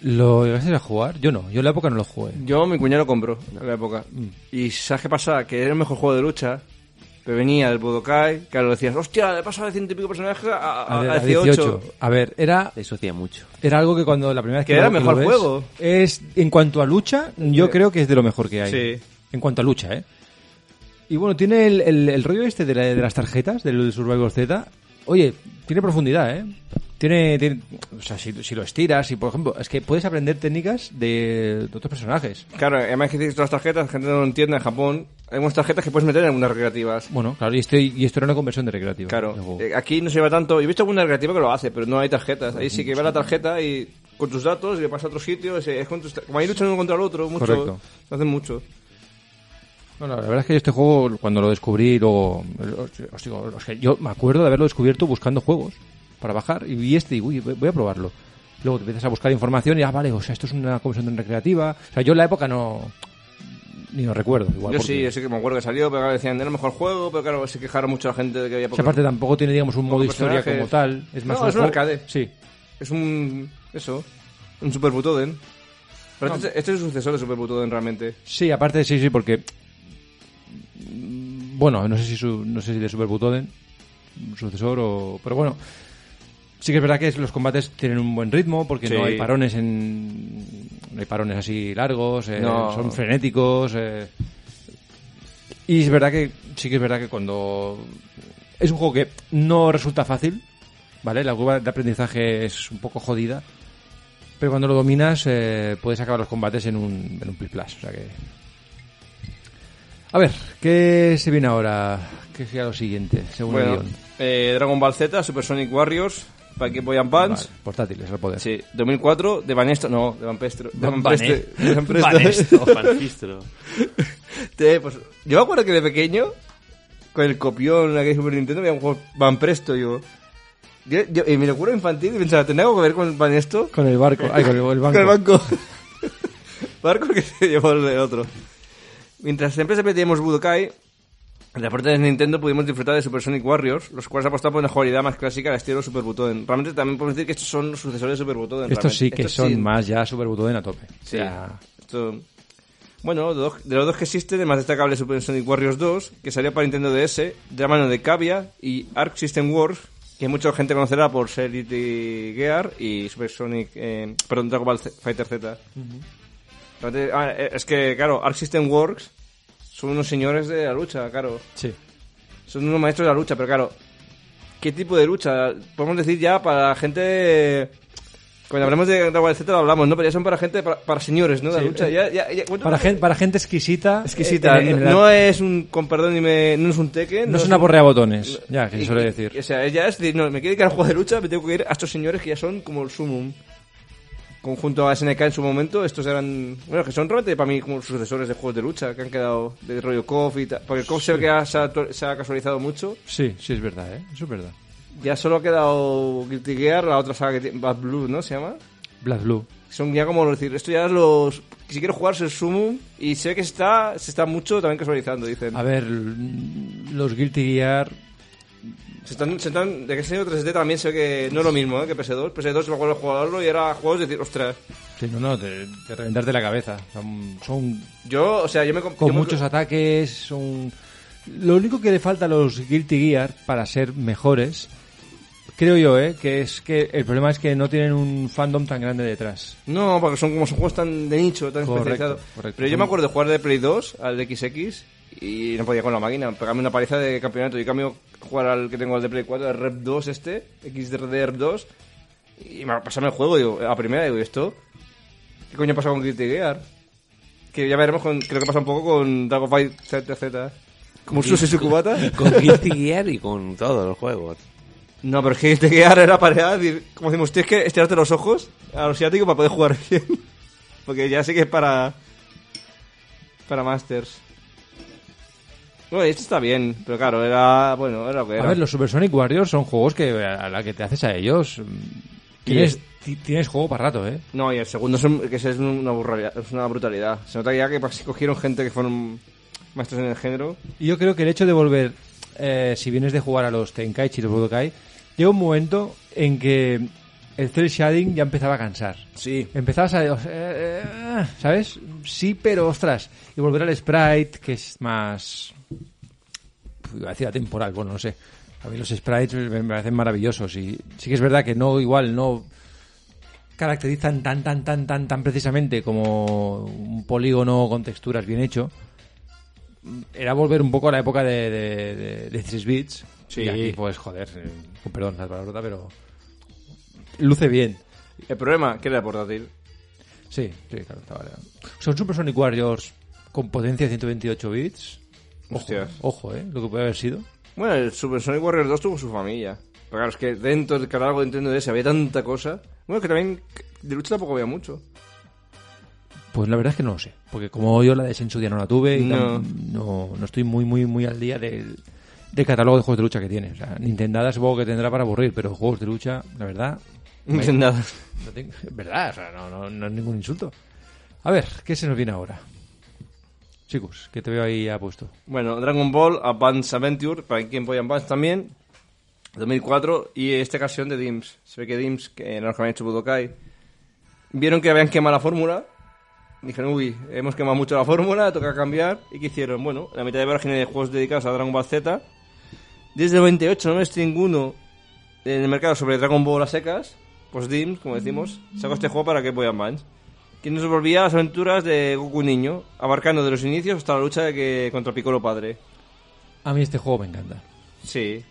¿Lo llegaste a jugar? Yo no, yo en la época no lo jugué. Yo, mi cuñado lo compró en la época. Y ¿sabes qué pasa? Que era el mejor juego de lucha. Pero venía del Budokai, que lo decías, hostia, le he pasado de ciento y pico personajes a, a- A, ver, a a 18. 18. A ver, era, Eso hacía mucho. era algo que cuando la primera vez Que que, era lo- el que lo mejor ves, juego. Es, en cuanto a lucha, yo Sí. creo que es de lo mejor que hay. Sí. En cuanto a lucha, ¿eh? Y bueno, tiene el, el- el rollo este de, la- de las tarjetas, del Survivor Z. Oye, tiene profundidad, ¿eh? Tiene, tiene- o sea, si, si lo estiras, y por ejemplo, es que puedes aprender técnicas de, de otros personajes. Claro, además que todas las tarjetas, la gente no lo entiende en Japón. Hay unas tarjetas que puedes meter en algunas recreativas. Bueno, claro, y esto, y esto era una conversión de recreativa. Claro, eh, aquí no se lleva tanto. Yo he visto alguna recreativa que lo hace, pero no hay tarjetas. Ahí sí que va la tarjeta y con tus datos y le pasa a otro sitio. Es, es con tus- como ahí luchan uno contra el otro, mucho. Correcto. Se hacen mucho. No, no, la verdad es que este juego, cuando lo descubrí, luego. Os, digo, yo me acuerdo de haberlo descubierto buscando juegos para bajar y vi este y uy, voy a probarlo. Luego te empiezas a buscar información y, ah, vale, o sea, esto es una conversión de recreativa. O sea, yo en la época no. Ni lo recuerdo. Igual yo porque- sí, yo sí que me acuerdo que salió, pero claro, decían, era el mejor juego, pero claro, se quejaron mucho la gente de que había O poco. sea, aparte tampoco tiene, digamos, un modo historia como tal. Es más No, es un arcade. Sí. Es un. Eso. Un Super Butoden. Pero No. este, este es el sucesor de Super Butoden realmente. Sí, aparte, sí, sí, porque. Bueno, no sé si, su- no sé si de Super Butoden, sucesor o. Pero bueno, sí que es verdad que los combates tienen un buen ritmo porque Sí. no hay parones en. No hay parones así largos, eh, No. son frenéticos. eh. Y es verdad que. Sí que es verdad que cuando. Es un juego que no resulta fácil, ¿vale? La curva de aprendizaje es un poco jodida. Pero cuando lo dominas, eh, puedes acabar los combates en un, en un plus plus. O sea que. A ver, ¿qué se viene ahora? ¿Qué sería lo siguiente, según el guion? eh, Dragon Ball Z, Super Sonic Warriors, para Game Boy Advance. Vale, portátiles, al poder. Sí, 2004, de Banesto, no, de Van Pestro. De Van Van Preste- de Van Presto. Vanesto, Fanfistro. Te- pues, yo me acuerdo que de pequeño, con el copión aquí de Super Nintendo, veía un juego Van Presto, yo. yo, yo y mi locura infantil, y pensaba, ¿tendrá algo que ver con Banesto? Con el barco, ay, con el, el banco. Con el banco. barco que se llevó el de otro. Mientras siempre se metíamos Budokai, en la parte de Nintendo pudimos disfrutar de Super Sonic Warriors, los cuales apostaban por una jugabilidad más clásica al estilo Super Butoden. Realmente también podemos decir que estos son los sucesores de Super Butoden. Estos sí que Estos son sí- más ya Super Butoden a tope. Sí. O sea, Esto- Bueno, de, los dos que existen, el más destacable es Super Sonic Warriors 2, que salió para Nintendo DS, de la mano de Cavia y Arc System Wars, que mucha gente conocerá por Elite Gear y Super Sonic, eh, perdón, Dragon Ball Z- Fighter Z. ah, eh, es que, claro, Arc System Works son unos señores de la lucha, claro. sí. Son unos maestros de la lucha, pero claro, ¿Qué tipo de lucha? Podemos decir ya para gente... Cuando hablamos de Dragon Ball Z lo hablamos, ¿no? Pero ya son para gente, para, para señores, ¿no? De la lucha. Ya, ya, ya- Para gente, para gente exquisita. exquisita. eh, no es un, con perdón, ni me, no es un Tekken. no es una borrea botones, ya, que se y- suele y- decir. O sea, ya es decir, no, me quiere que al juego de lucha, me tengo que ir a estos señores que ya son como el sumum. Conjunto a SNK en su momento, estos eran. Bueno, que son realmente para mí como sucesores de juegos de lucha, que han quedado de rollo KOF y tal. Porque KOF se, ve que ha- se, ha, se ha casualizado mucho. Sí, sí, es verdad, ¿eh? Eso es verdad. Ya solo ha quedado Guilty Gear, la otra saga que tiene, Bad Blue, ¿no? Se llama. Black Blue. Son ya como decir, esto ya es los. Si quiero jugar, es el sumum. Y sé que está, se está mucho también casualizando, dicen. A ver, los Guilty Gear. Se están, se están, de que ese 3D también sé que no es lo mismo ¿eh? que PS2. PS2 me acuerdo de jugarlo y era juegos de decir, ostras. Sí, no, no, de, de reventarte la cabeza. Son, son Yo, o sea, yo me con yo me- muchos ataques, son... Lo único que le falta a los Guilty Gear para ser mejores, creo yo, ¿eh? Que es que el problema es que no tienen un fandom tan grande detrás. No, porque son como son juegos tan de nicho, tan Correcto, especializados. correcto. Pero yo me acuerdo de jugar de Play 2 al de XX y no podía con la máquina, pegarme una paliza de campeonato. Y cambio, jugar al que tengo el de Play 4, el Rep 2 este, XDR 2, y me pasarme el juego, digo, a primera, digo, ¿y esto? ¿Qué coño pasa con Guilty Gear? Que ya veremos, con, creo que pasa un poco con Dragon Fight ZZ. Como y su cubata. Con Guilty Gear y con todos los juegos. No, pero es que Guilty Gear era pareja, decir, como decimos, tienes que estirarte los ojos a los asiáticos para poder jugar bien. Porque ya sé que es para. para Masters. Bueno, esto está bien, pero claro, era. bueno, era lo que era. A ver, los Supersonic Warriors son juegos que a la que te haces a ellos... Tienes, ti- tienes juego para rato, ¿eh? No, y el segundo es, un- que es una, es una brutalidad. Se nota ya que pues, cogieron gente que fueron maestros en el género. Y yo creo que el hecho de volver, eh, si vienes de jugar a los Tenkaichi y los Budokai, llega un momento en que el cel shading ya empezaba a cansar. Sí. Empezabas a... eh, eh, ¿Sabes? Sí, pero ostras. Y volver al sprite, que es más... Iba a decir atemporal, bueno, no sé. A mí los sprites me parecen maravillosos y sí que es verdad que no, igual, no caracterizan tan, tan, tan, tan, tan precisamente como un polígono con texturas bien hecho. Era volver un poco a la época de, de, de, de 3 bits. Sí. Y aquí, pues, joder, eh, perdón la palabrota, pero luce bien. El problema, que era portátil. Sí, sí, claro. Son Super Sonic Warriors con potencia de 128 bits. Ojo, Hostias. ojo, ¿eh? Lo que puede haber sido. Bueno, el Super Sonic Warrior 2 tuvo su familia. Pero claro, es que dentro del catálogo de Nintendo DS había tanta cosa. Bueno, que también de lucha tampoco había mucho. Pues la verdad es que no lo sé. Porque como yo la de Sensu no la tuve y No. no, no estoy muy, muy, muy al día del, del catálogo de juegos de lucha que tiene. O sea, Nintendada supongo que tendrá para aburrir, pero juegos de lucha, la verdad, nada. no tengo- verdad, o sea, no, no, no es ningún insulto. A ver, ¿qué se nos viene ahora? Chicos, que te veo ahí ya puesto. Bueno, Dragon Ball Advance Adventure, para Game Boy Advance también, 2004, y esta ocasión de DIMS. Se ve que DIMS, que eran los que habían hecho Budokai, vieron que habían quemado la fórmula, dijeron, uy, hemos quemado mucho la fórmula, toca cambiar, y ¿qué hicieron? Bueno, la mitad de página de juegos dedicados a Dragon Ball Z, desde el 98 no ves ninguno en el mercado sobre Dragon Ball a secas, pues DIMS, como decimos, sacó este juego para Game Boy Advance. Que nos volvía a las aventuras de Goku niño, abarcando de los inicios hasta la lucha de que contra Piccolo padre. A mí este juego me encanta. Sí.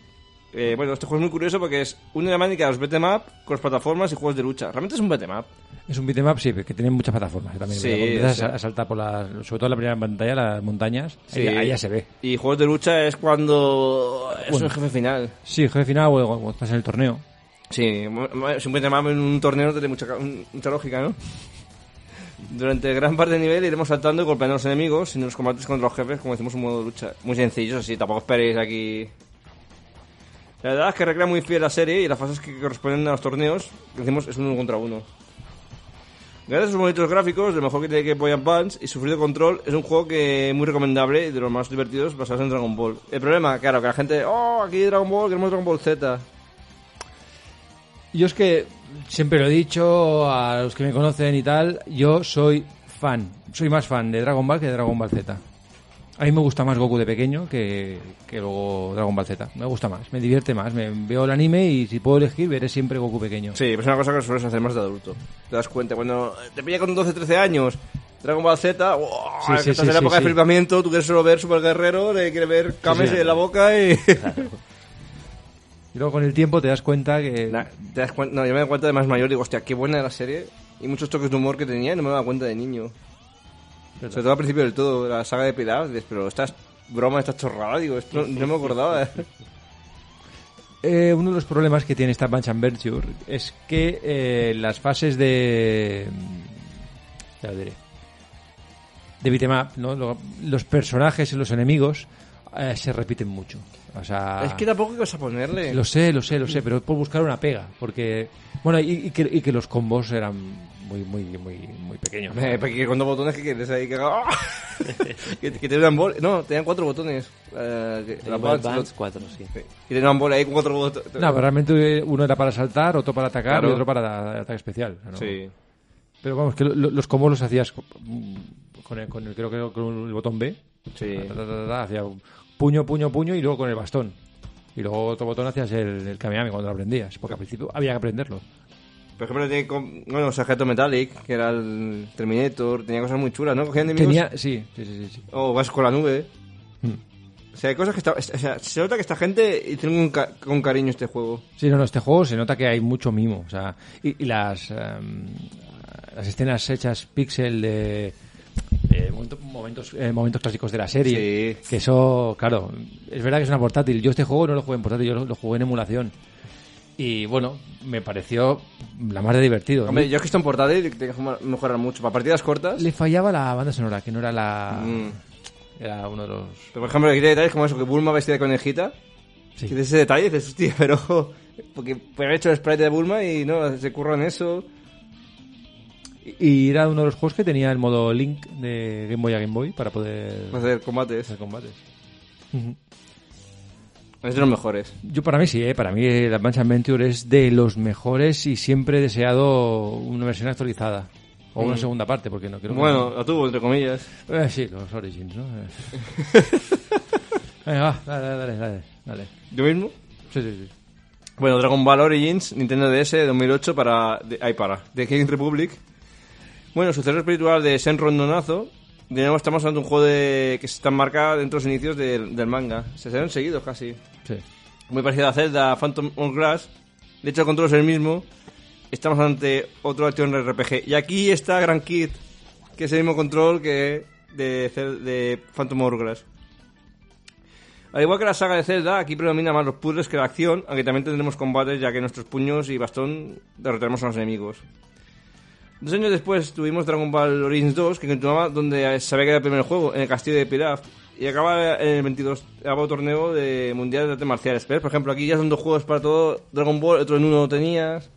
Eh, bueno, este juego es muy curioso porque es una dinámica de los beat'em up con las plataformas y juegos de lucha. Realmente es un beat'em up. Es un beat'em up, sí, que tiene muchas plataformas. También, Sí, empiezas o sea- a saltar por las, sobre todo la primera pantalla, las montañas, Sí. ahí, ya se ve. Y juegos de lucha es cuando es Bueno. un jefe final. Sí, jefe final o cuando estás en el torneo. Sí, es un beat'em up en un torneo no tiene mucha, mucha lógica, ¿no? Durante gran parte del nivel iremos saltando y golpeando a los enemigos y en los combates contra los jefes, como decimos, un modo de lucha. Muy sencillo, así, tampoco esperéis aquí... La verdad es que recrea muy fiel la serie y las fases que corresponden a los torneos, que decimos, es uno contra uno. Gracias a sus bonitos gráficos, lo mejor que tiene que Boy Advance y su fluido control, es un juego que es muy recomendable y de los más divertidos basados en Dragon Ball. El problema, claro, que la gente, oh, aquí Dragon Ball, queremos Dragon Ball Z. Yo es que siempre lo he dicho a los que me conocen y tal, yo soy fan, soy más fan de Dragon Ball que de Dragon Ball Z. A mí me gusta más Goku de pequeño que, que luego Dragon Ball Z. Me gusta más, me divierte más. Me veo el anime y si puedo elegir veré siempre Goku pequeño. Sí, pero es una cosa que sueles hacer más de adulto. Te das cuenta, cuando te pilla con 12, 13 años, Dragon Ball Z, ¡wow! Sí, que estás sí, en la época de flipamiento, tú quieres solo ver Super Guerrero, le quieres ver Kames en la boca y... Y luego con el tiempo te das cuenta que... Na- te das cuen- no, yo me doy cuenta de más mayor digo, hostia, qué buena era la serie. Y muchos toques de humor que tenía y no me daba cuenta de niño. Sobre todo al principio del todo, la saga de Pilar, dices, pero estas bromas, esta chorrada, digo, esto no, me acordaba. Eh, uno de los problemas que tiene esta Bunch and Venture es que eh, las fases de... Ya lo diré. De beat'em up, ¿no? Lo- los personajes y los enemigos eh, se repiten mucho. O sea... es que tampoco hay cosa a ponerle. Lo sé, lo sé, lo sé, pero por buscar una pega, porque... Bueno, y, y que, y que los combos eran muy, muy, muy, muy pequeños. ¿no? Eh, porque con dos botones que quieres ahí que, ¡ah! que, que tenían bol no tenían cuatro botones que- la Game Boy Advance, Advance lo- 4, sí. y tenían bol ahí con cuatro botones No, pero realmente uno era para saltar, otro para atacar Claro. y otro para ataque especial. ¿no? sí Pero vamos, que lo- lo- los combos los hacías con el, con el- creo que con el botón B. sí hacía un puño, puño, puño y luego con el bastón. Y luego otro botón hacías el, el cuando lo aprendías, porque al principio había que aprenderlo. por ejemplo con- bueno Sargento Metallic que era el Terminator tenía cosas muy chulas ¿no? cogían enemigos Tenía, sí, sí, sí, sí, o vas con la nube Hmm. o sea hay cosas que está, o sea, se nota que esta gente hicieron con, ca- con cariño este juego Sí, no, no, este juego se nota que hay mucho mimo. O sea, y, y las, em, las escenas hechas pixel de, de momento- momentos, eh, momentos clásicos de la serie. Sí. Que eso, claro, es verdad que es una portátil. Yo este juego no lo jugué en portátil, yo lo, lo jugué en emulación. Y bueno, me pareció la más de divertido. hombre yo es que esto en portátil tengo que mejorar mucho para partidas cortas Le fallaba la banda sonora, que no era la. Mm. Era uno de los. Pero, por ejemplo, aquí hay detalles como eso, que Bulma vestida de conejita. Sí. Que de ese detalle dices, hostia, pero... Porque puede haber hecho el sprite de Bulma y no, se curran eso. Y era uno de los juegos que tenía el modo Link de Game Boy a Game Boy para poder hacer combates. hacer combates. Es de los mejores. Yo para mí sí, ¿eh? para mí el Advance Adventure es de los mejores y siempre he deseado una versión actualizada. O una segunda parte, porque no quiero... Mm. Bueno, la tuvo, entre comillas. Eh, sí, los Origins, ¿no? Eh. Venga, va, dale, dale, dale, dale. ¿Yo mismo? Sí, sí, sí. Bueno, Dragon Ball Origins, Nintendo DS 2008 para... De, ay, para. De King Republic. Bueno, sucesor espiritual de Senron Donazo. De nuevo estamos hablando de un juego de, que está enmarcado dentro de los inicios del, del manga. Se han seguido casi. sí. muy parecido a Zelda Phantom Hourglass. De hecho, el control es el mismo. Estamos ante otro acción RPG. Y aquí está Grand Kid, que es el mismo control que de, de Phantom Hourglass. Al igual que la saga de Zelda, aquí predomina más los puzzles que la acción, aunque también tendremos combates ya que nuestros puños y bastón derrotaremos a los enemigos. Dos años después tuvimos Dragon Ball Origins 2, que continuaba donde se había quedado el primer juego, en el castillo de Pilaf. Y acaba en el 22 torneo de Mundial de Artes Marciales. Pero, por ejemplo, aquí ya son dos juegos para todo Dragon Ball, otro en uno lo tenías.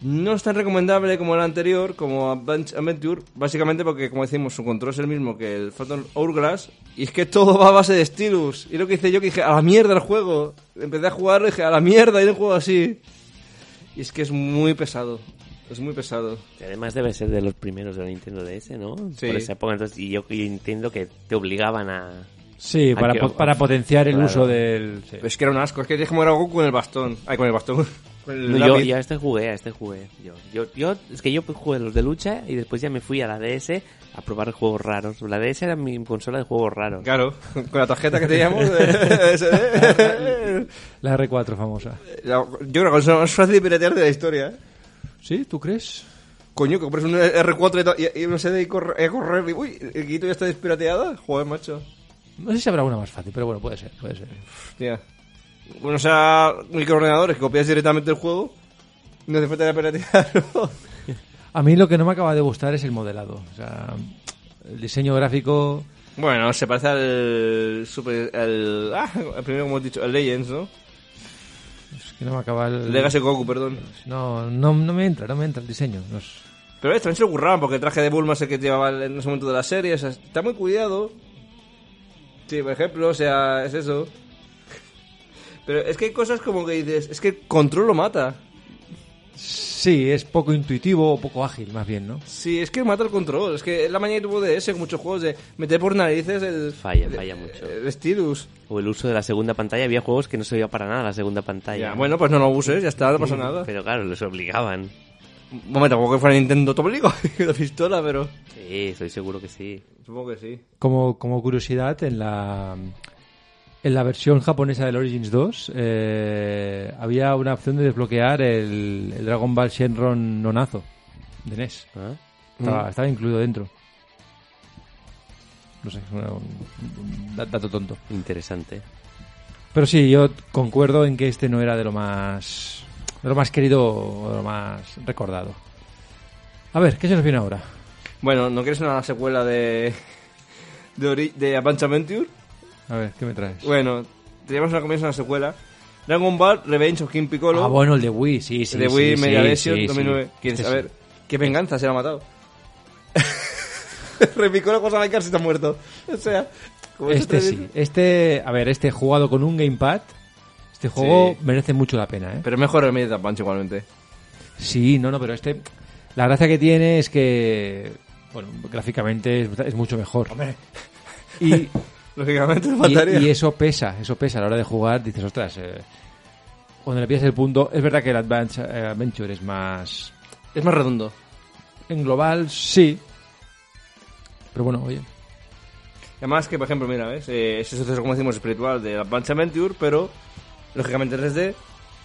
No es tan recomendable como el anterior, como Adventure, básicamente porque, como decimos, su control es el mismo que el Phantom Hourglass, y es que todo va a base de stylus. Y lo que hice yo, que dije, a la mierda el juego. Empecé a jugarlo y dije, a la mierda, y no juego así. Y es que es muy pesado. Es muy pesado. Además debe ser de los primeros de la Nintendo DS, ¿no? Sí. Por esa época, entonces, y yo, yo entiendo que te obligaban a... Sí, para, po- para potenciar el claro. uso del... sí. Es que era un asco, es que tienes como era Goku con el bastón. Ay, con el bastón. Con el No, yo, yo a este jugué, a este jugué. Yo, yo, yo, es que yo jugué los de lucha y después ya me fui a la DS a probar juegos raros. La DS era mi consola de juegos raros. Claro, con la tarjeta que teníamos. ese- La R4 famosa. La- yo creo que la consola más fácil de piratear de la historia. ¿eh? ¿Sí? ¿Tú crees? Coño, que compras un R4 y, y, y no sé de correr, correr y uy, el guito ya está despirateada. Joder, macho. No sé si habrá una más fácil, pero bueno, puede ser, puede ser. Hostia. Bueno, o sea, microordenadores que copias directamente el juego. No hace falta piratearlo. A mí lo que no me acaba de gustar es el modelado. O sea, el diseño gráfico... bueno, se parece al Super. El, ah, primero, como hemos dicho, el Legends, ¿no? Que no me acaba el... Legacy Goku, perdón. No, no, no me entra, no me entra el diseño. No es- Pero esto también se lo curraban porque el traje de Bulma es el que llevaba en ese momento de la serie. o sea, está muy cuidado. Sí, por ejemplo, o sea, es eso. Pero es que hay cosas como que dices, es que el control lo mata. Sí, es poco intuitivo o poco ágil, más bien, ¿no? Sí, es que mata el control. Es que es la mañana que tuvo de ese en muchos juegos de meter por narices el. Falla, el- falla mucho. El stylus. O el uso de la segunda pantalla. Había juegos que no se veía para nada la segunda pantalla. Ya, bueno, pues no lo uses, ya está, no pasa nada. Pero claro, los obligaban. Bueno, tampoco que fuera Nintendo te obligo la pistola, pero. Sí, estoy seguro que sí. Supongo que sí. Como, como curiosidad, en la En la versión japonesa del Origins 2 eh, había una opción de desbloquear el, el Dragon Ball Shenron Nonazo de NES. ¿Ah? Estaba, estaba incluido dentro. No sé, una- un, un da- dato tonto. Interesante. Pero sí, yo concuerdo en que este no era de lo más de lo más querido o de lo más recordado. A ver, ¿qué se nos viene ahora? Bueno, ¿no quieres una secuela de. de, ori- de Adventure? A ver, ¿qué me traes? Bueno, teníamos una comienzo una secuela. Dragon Ball Revenge of King Piccolo. Ah, bueno, el de Wii, sí, sí. de sí, Wii sí, Media sí, Version sí, 2009. sí. ¿Quién Este sabe? A ver, qué venganza se le ha matado. Repiccolo cosa la se ha muerto. O sea, como Este sí, este, a ver, este jugado con un gamepad, este juego Sí. merece mucho la pena, ¿eh? Pero es mejor el Media Punch igualmente. Sí, no, no, pero este, la gracia que tiene es que, bueno, gráficamente es, es mucho mejor. Y, Lógicamente, y, faltaría. y eso pesa, eso pesa a la hora de jugar, dices, ostras, eh, cuando le pillas el punto, es verdad que el Advance eh, Adventure es más, Es más redondo. en global, sí, pero bueno, oye, Además que, por ejemplo, mira, ¿ves? Eh, ese suceso, como decimos, espiritual de Advance Adventure, pero lógicamente 3D.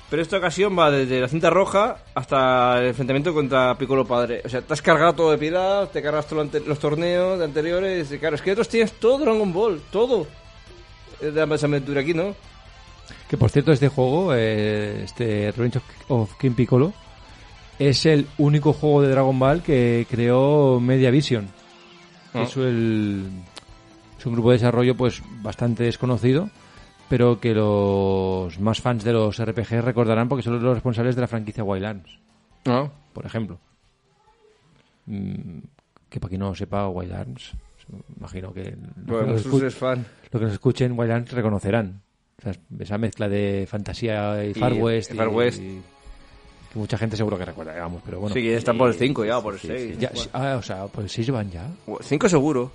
Pero esta ocasión va desde la cinta roja hasta el enfrentamiento contra Piccolo Padre. O sea, te has cargado todo de piedad, te cargas todos los torneos de anteriores. Y claro, es que otros tienes todo Dragon Ball, todo. Eh, De Adventure aquí, ¿no? Que por cierto, este juego, eh, este Revenge of, King Piccolo, es el único juego de Dragon Ball que creó Media Vision. Ah. Es, el, es un grupo de desarrollo pues bastante desconocido, pero que los más fans de los RPG recordarán porque son los responsables de la franquicia Wildlands, No. por ejemplo. Mm, que para quien no sepa, Wildlands, imagino que los que Bueno, nos Jesús escu- es fan. los que nos escuchen Wildlands reconocerán. O sea, esa mezcla de fantasía y, Y Far West. Far West. y- que mucha gente seguro que recuerda, digamos, pero bueno. Sí, que están por el 5 ya, por el sí, 6. Ya, sí, ah, o sea, pues sí van ya. 5 seguro.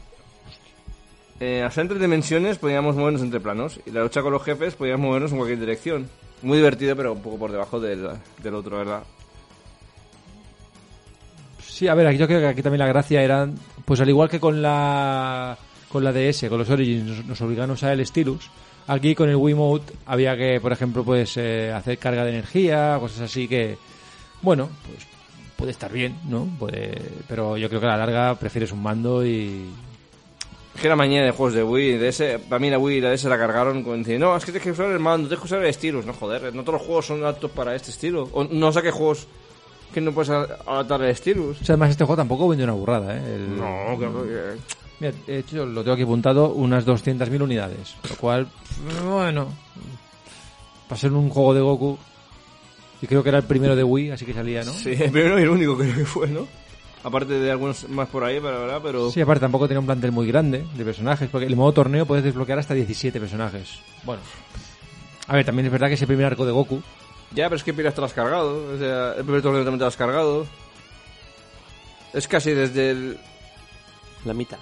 Eh, ser entre dimensiones podíamos movernos entre planos y la lucha con los jefes podíamos movernos en cualquier dirección. Muy divertido, pero un poco por debajo del, del otro, ¿verdad? Sí, a ver, aquí yo creo que aquí también la gracia era, pues al igual que con la con la DS, con los Origins, nos, obligaron a el Stylus. Aquí con el Wiimote había que, por ejemplo, pues eh, hacer carga de energía, cosas así que, bueno, pues puede estar bien, ¿no? Puede, pero yo creo que a la larga prefieres un mando y, que la mañana de juegos de Wii, de ese, para mí la Wii y la DS la cargaron con decir, no, es que tienes que usar el mando, tienes que usar el stylus. No, joder, no todos los juegos son aptos para este estilo. O no saques juegos que no puedes adaptar el stylus. O sea, además este juego tampoco vende una burrada, ¿eh? El- No, que... Mira, de hecho, lo tengo aquí apuntado, unas 200.000 unidades. Lo cual, bueno, para ser un juego de Goku, y creo que era el primero de Wii, así que salía, ¿no? Sí, el primero y el único creo que fue, ¿no? Aparte de algunos más por ahí, pero, ¿verdad? pero... Sí, aparte tampoco tenía un plantel muy grande de personajes, porque el modo torneo puedes desbloquear hasta 17 personajes. Bueno, a ver, también es verdad que es el primer arco de Goku. Ya, pero es que Piras te lo has cargado. O sea, el primer torneo también te lo has cargado. Es casi desde el, La mitad.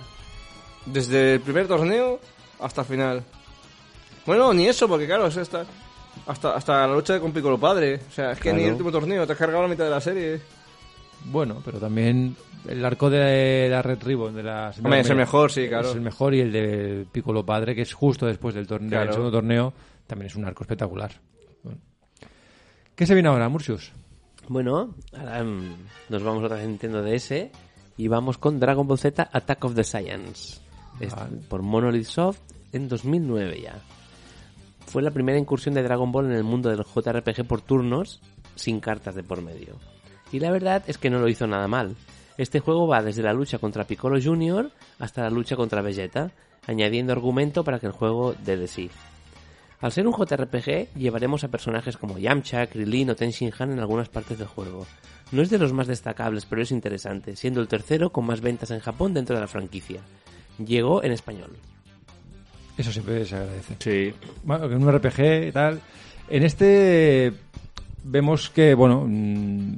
desde el primer torneo hasta el final. Bueno, ni eso, porque claro, es hasta, hasta, hasta la lucha con Piccolo Padre. O sea, es que ni el último torneo, te has cargado la mitad de la serie. Bueno, pero también el arco de la Red Ribbon, de la... Hombre, es el mejor, sí, claro. Es el mejor y el de Piccolo Padre, que es justo después del, torneo, Claro. del segundo torneo, también es un arco espectacular. Bueno. ¿Qué se viene ahora, Murcius? Bueno, ahora mm, nos vamos otra vez a Nintendo DS y vamos con Dragon Ball Z Attack of the Science. Vale. por Monolith Soft en 2009 ya. Fue la primera incursión de Dragon Ball en el mundo del JRPG por turnos, sin cartas de por medio. Y la verdad es que no lo hizo nada mal. Este juego va desde la lucha contra Piccolo Jr. hasta la lucha contra Vegeta, añadiendo argumento para que el juego dé de sí. Al ser un JRPG, llevaremos a personajes como Yamcha, Krillin o Ten Shin Han en algunas partes del juego. No es de los más destacables, pero es interesante, siendo el tercero con más ventas en Japón dentro de la franquicia. Llegó en español. Eso siempre se agradece. Sí. Bueno, que en un RPG y tal. En este vemos que, bueno, mm,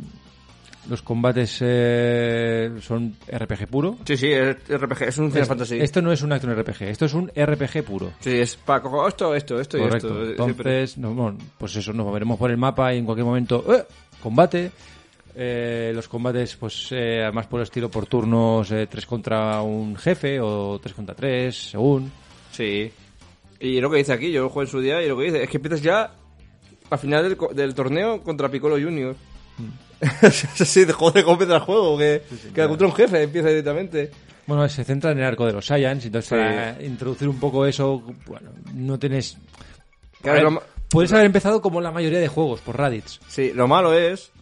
los combates eh, son RPG puro. Sí, sí, es RPG, es un Final Es- Fantasy. Esto no es un acción RPG, esto es un RPG puro. Sí, es para coger esto, esto, esto y Correcto. esto. Siempre. Entonces, no, bueno, pues eso, nos moveremos por el mapa y en cualquier momento, ¡eh! combate. Eh, los combates, pues eh, además por estilo por turnos, eh, tres contra un jefe o tres contra tres, según. Sí. Y lo que dice aquí, yo lo juego en su día y lo que dice es que empiezas ya al final del, del torneo contra Piccolo Junior. es así, de joder, cómo empieza el juego, que, que contra un jefe empieza directamente. Bueno, se centra en el arco de los Saiyans, entonces Sí. para introducir un poco eso, bueno, no tienes... Claro, lo puedes haber empezado como la mayoría de juegos, por Raditz. Sí, lo malo es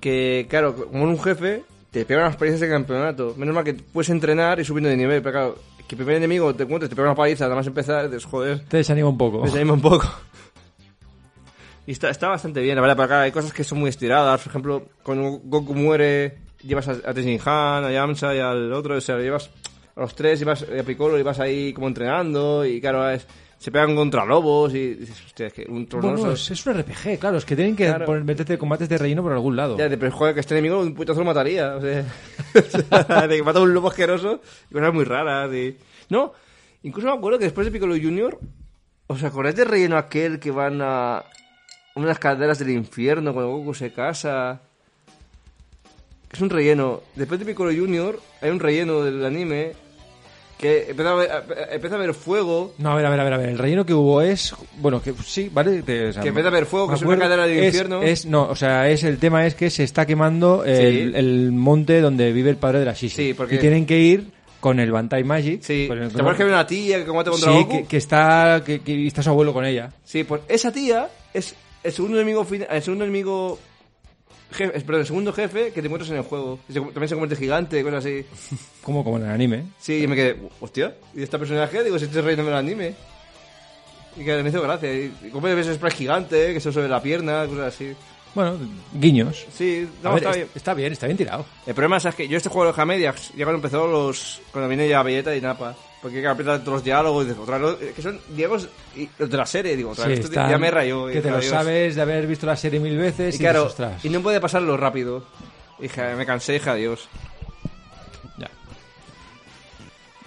que, claro, como en un jefe, te pegan las palizas de campeonato. Menos mal que puedes entrenar y subiendo de nivel, pero claro, que el primer enemigo te encuentres, te pega una paliza, nada más empezar, dices, joder, Te desanima un poco. desanima un poco. Y está, está bastante bien, la verdad, para acá hay cosas que son muy estiradas. Por ejemplo, cuando Goku muere, llevas a, a Tenshinhan, a Yamcha y al otro, o sea, llevas a los tres, llevas a Piccolo y vas ahí como entrenando, y claro, es- se pegan contra lobos y dices, hostia, es que un. Bueno, es, es un RPG, claro, es que tienen que Claro. poner, meterte combates de relleno por algún lado. Ya, pero joder, que este enemigo un putazo lo mataría. O sea, de que mata a un lobo asqueroso y cosas muy raras. Y... No, incluso me acuerdo que después de Piccolo Junior, ¿os acordáis del relleno aquel que van a una de las calderas del infierno cuando Goku se casa? Es un relleno. Después de Piccolo Junior, hay un relleno del anime que empieza a ver, empieza a ver fuego. No, a ver, a ver, a ver, a ver. El relleno que hubo es. Bueno, que sí, ¿vale? Te- o sea, Que empieza a haber fuego, que es una cadena del es- infierno. Es, no, o sea, es el tema es que se está quemando el, Sí. el monte donde vive el padre de la Shishi. Sí, porque- Y tienen que ir con el Bantai Magic. Sí, con ¿te el- acuerdas que había una tía que combate contra Sí, Goku? que, que está. Que, que está su abuelo con ella. Sí, pues esa tía es el segundo enemigo fin- el segundo enemigo jefe, perdón, el segundo jefe que te encuentras en el juego. Se- también se convierte gigante, cosas así. Como, como en el anime. Sí, y me quedé, hostia, ¿y este personaje? Digo, si este es reino del anime. Y que me hizo gracia. Y, y como ves spray gigante, que se sobre la pierna, cosas así. Bueno, guiños. Sí, no, ver, está es- bien. está bien, está bien tirado. El problema es que yo este juego lo dejé a medias, ya cuando empezó los... Cuando viene ya Vegeta y Napa. Porque que apretar todos los diálogos y otra que son diálogos de la serie, digo, otra Sí, vez, esto ya me rayó. Que te lo sabes de haber visto la serie mil veces Y y, claro, dices, y no puede pasarlo rápido. Dije, me cansé, dije adiós. Ya.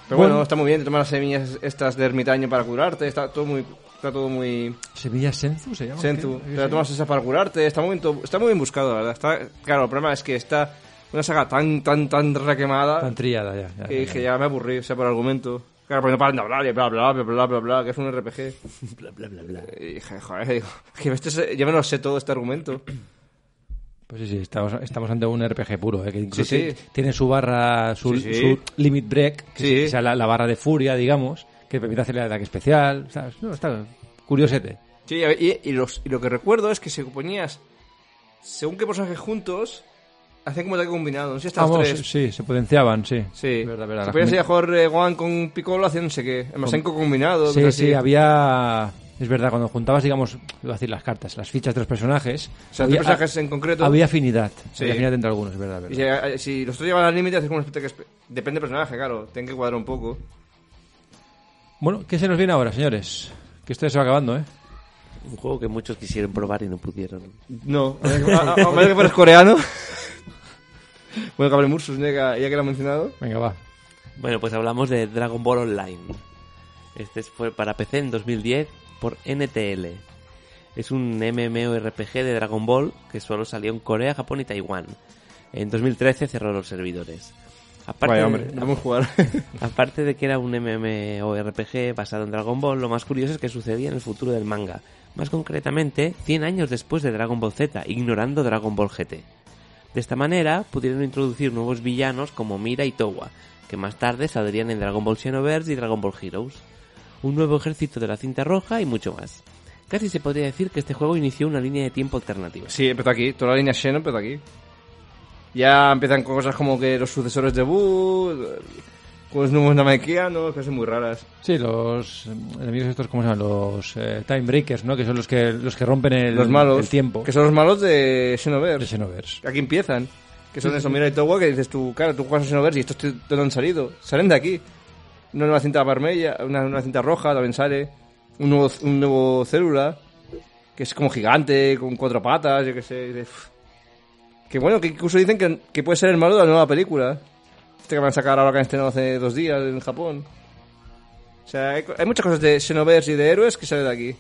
Pero bueno, Bueno. está muy bien, te tomas las semillas estas de ermitaño para curarte, está todo muy... Está todo muy... ¿Semillas Senzu se llama? Sentu, ¿Qué? te la tomas esa para curarte, está muy bien, está muy bien buscado, la verdad. Está, claro, el problema es que está una saga tan, tan, tan requemada Tan trillada ya. ya, que ya, dije, ya. ya me aburrí, o sea, por argumento. Claro, porque no paran de hablar y bla, bla, bla, bla, bla, bla, que es un RPG. Bla, bla, bla, bla. Y dije, joder, digo, que este es- yo me lo sé todo este argumento. Pues sí, sí, estamos, estamos ante un RPG puro, ¿eh? que incluso Sí, sí. tiene su barra, su, Sí, sí. su limit break, que es- sea la, la barra de furia, digamos, que permite hacer el ataque especial. ¿sabes? No, está curiosete. Sí, y, y los, y lo que recuerdo es que si ponías según qué personajes juntos, hacían como ataque combinado. No sé si los Vamos, tres. sí, se potenciaban, sí. Sí. Verdad, verdad. Si Las ponías ahí a combi- jugar eh, Gohan con Piccolo, hacían no sé qué. El Masenko combinado. Sí, sí, así. había... Es verdad, cuando juntabas, digamos, iba a decir las cartas, las fichas de los personajes, O sea, había, tres personajes en concreto. había afinidad. Sí. Había afinidad entre algunos, es verdad, Y verdad. si, eh, si los tres llevan al límite, haces como una especie que... Depende del personaje, claro. Tienen que cuadrar un poco. Bueno, ¿qué se nos viene ahora, señores? Que esto ya se va acabando, ¿eh? Un juego que muchos quisieron probar y no pudieron. No. A a- a- a menos que fueras coreano. bueno, Gabriel Mursus, ya que ya que lo ha mencionado. Venga, va. Bueno, pues hablamos de Dragon Ball Online. Este fue para PC en 2010 por NTL. Es un MMORPG de Dragon Ball que solo salió en Corea, Japón y Taiwán. En 2013 cerró los servidores. Aparte Vaya, de- hombre, vamos a jugar. Aparte de que era un MMORPG basado en Dragon Ball, lo más curioso es que sucedía en el futuro del manga. Más concretamente, 100 años después de Dragon Ball Z, ignorando Dragon Ball GT. De esta manera, pudieron introducir nuevos villanos como Mira y Towa, que más tarde saldrían en Dragon Ball Xenoverse y Dragon Ball Heroes. Un nuevo ejército de la cinta roja y mucho más. Casi se podría decir que este juego inició una línea de tiempo alternativa. Sí, empezó aquí. Toda la línea Xeno empezó aquí. Ya empiezan cosas como que los sucesores de Buu, con los nuevos Namekianos, cosas muy raras. Sí, los enemigos estos, ¿cómo se llaman? Los eh, Time Breakers, ¿no? Que son los que, los que rompen el, los malos. el tiempo Que son los malos de de Xenoverse. Xenoverse. Aquí empiezan. Que son eso, Mira y Towa, que dices tú, claro, tú juegas a Xenoverse y estos te- han salido. Salen de aquí. Una nueva cinta vermella, una nueva cinta roja también sale. Un nuevo, un nuevo célula, que es como gigante, con cuatro patas, yo qué sé. "Uf". Que bueno, que incluso dicen que, que puede ser el malo de la nueva película. Este que van a sacar ahora que han estrenado hace dos días en Japón. O sea, hay, muchas cosas de Xenoverse y de héroes que salen de aquí.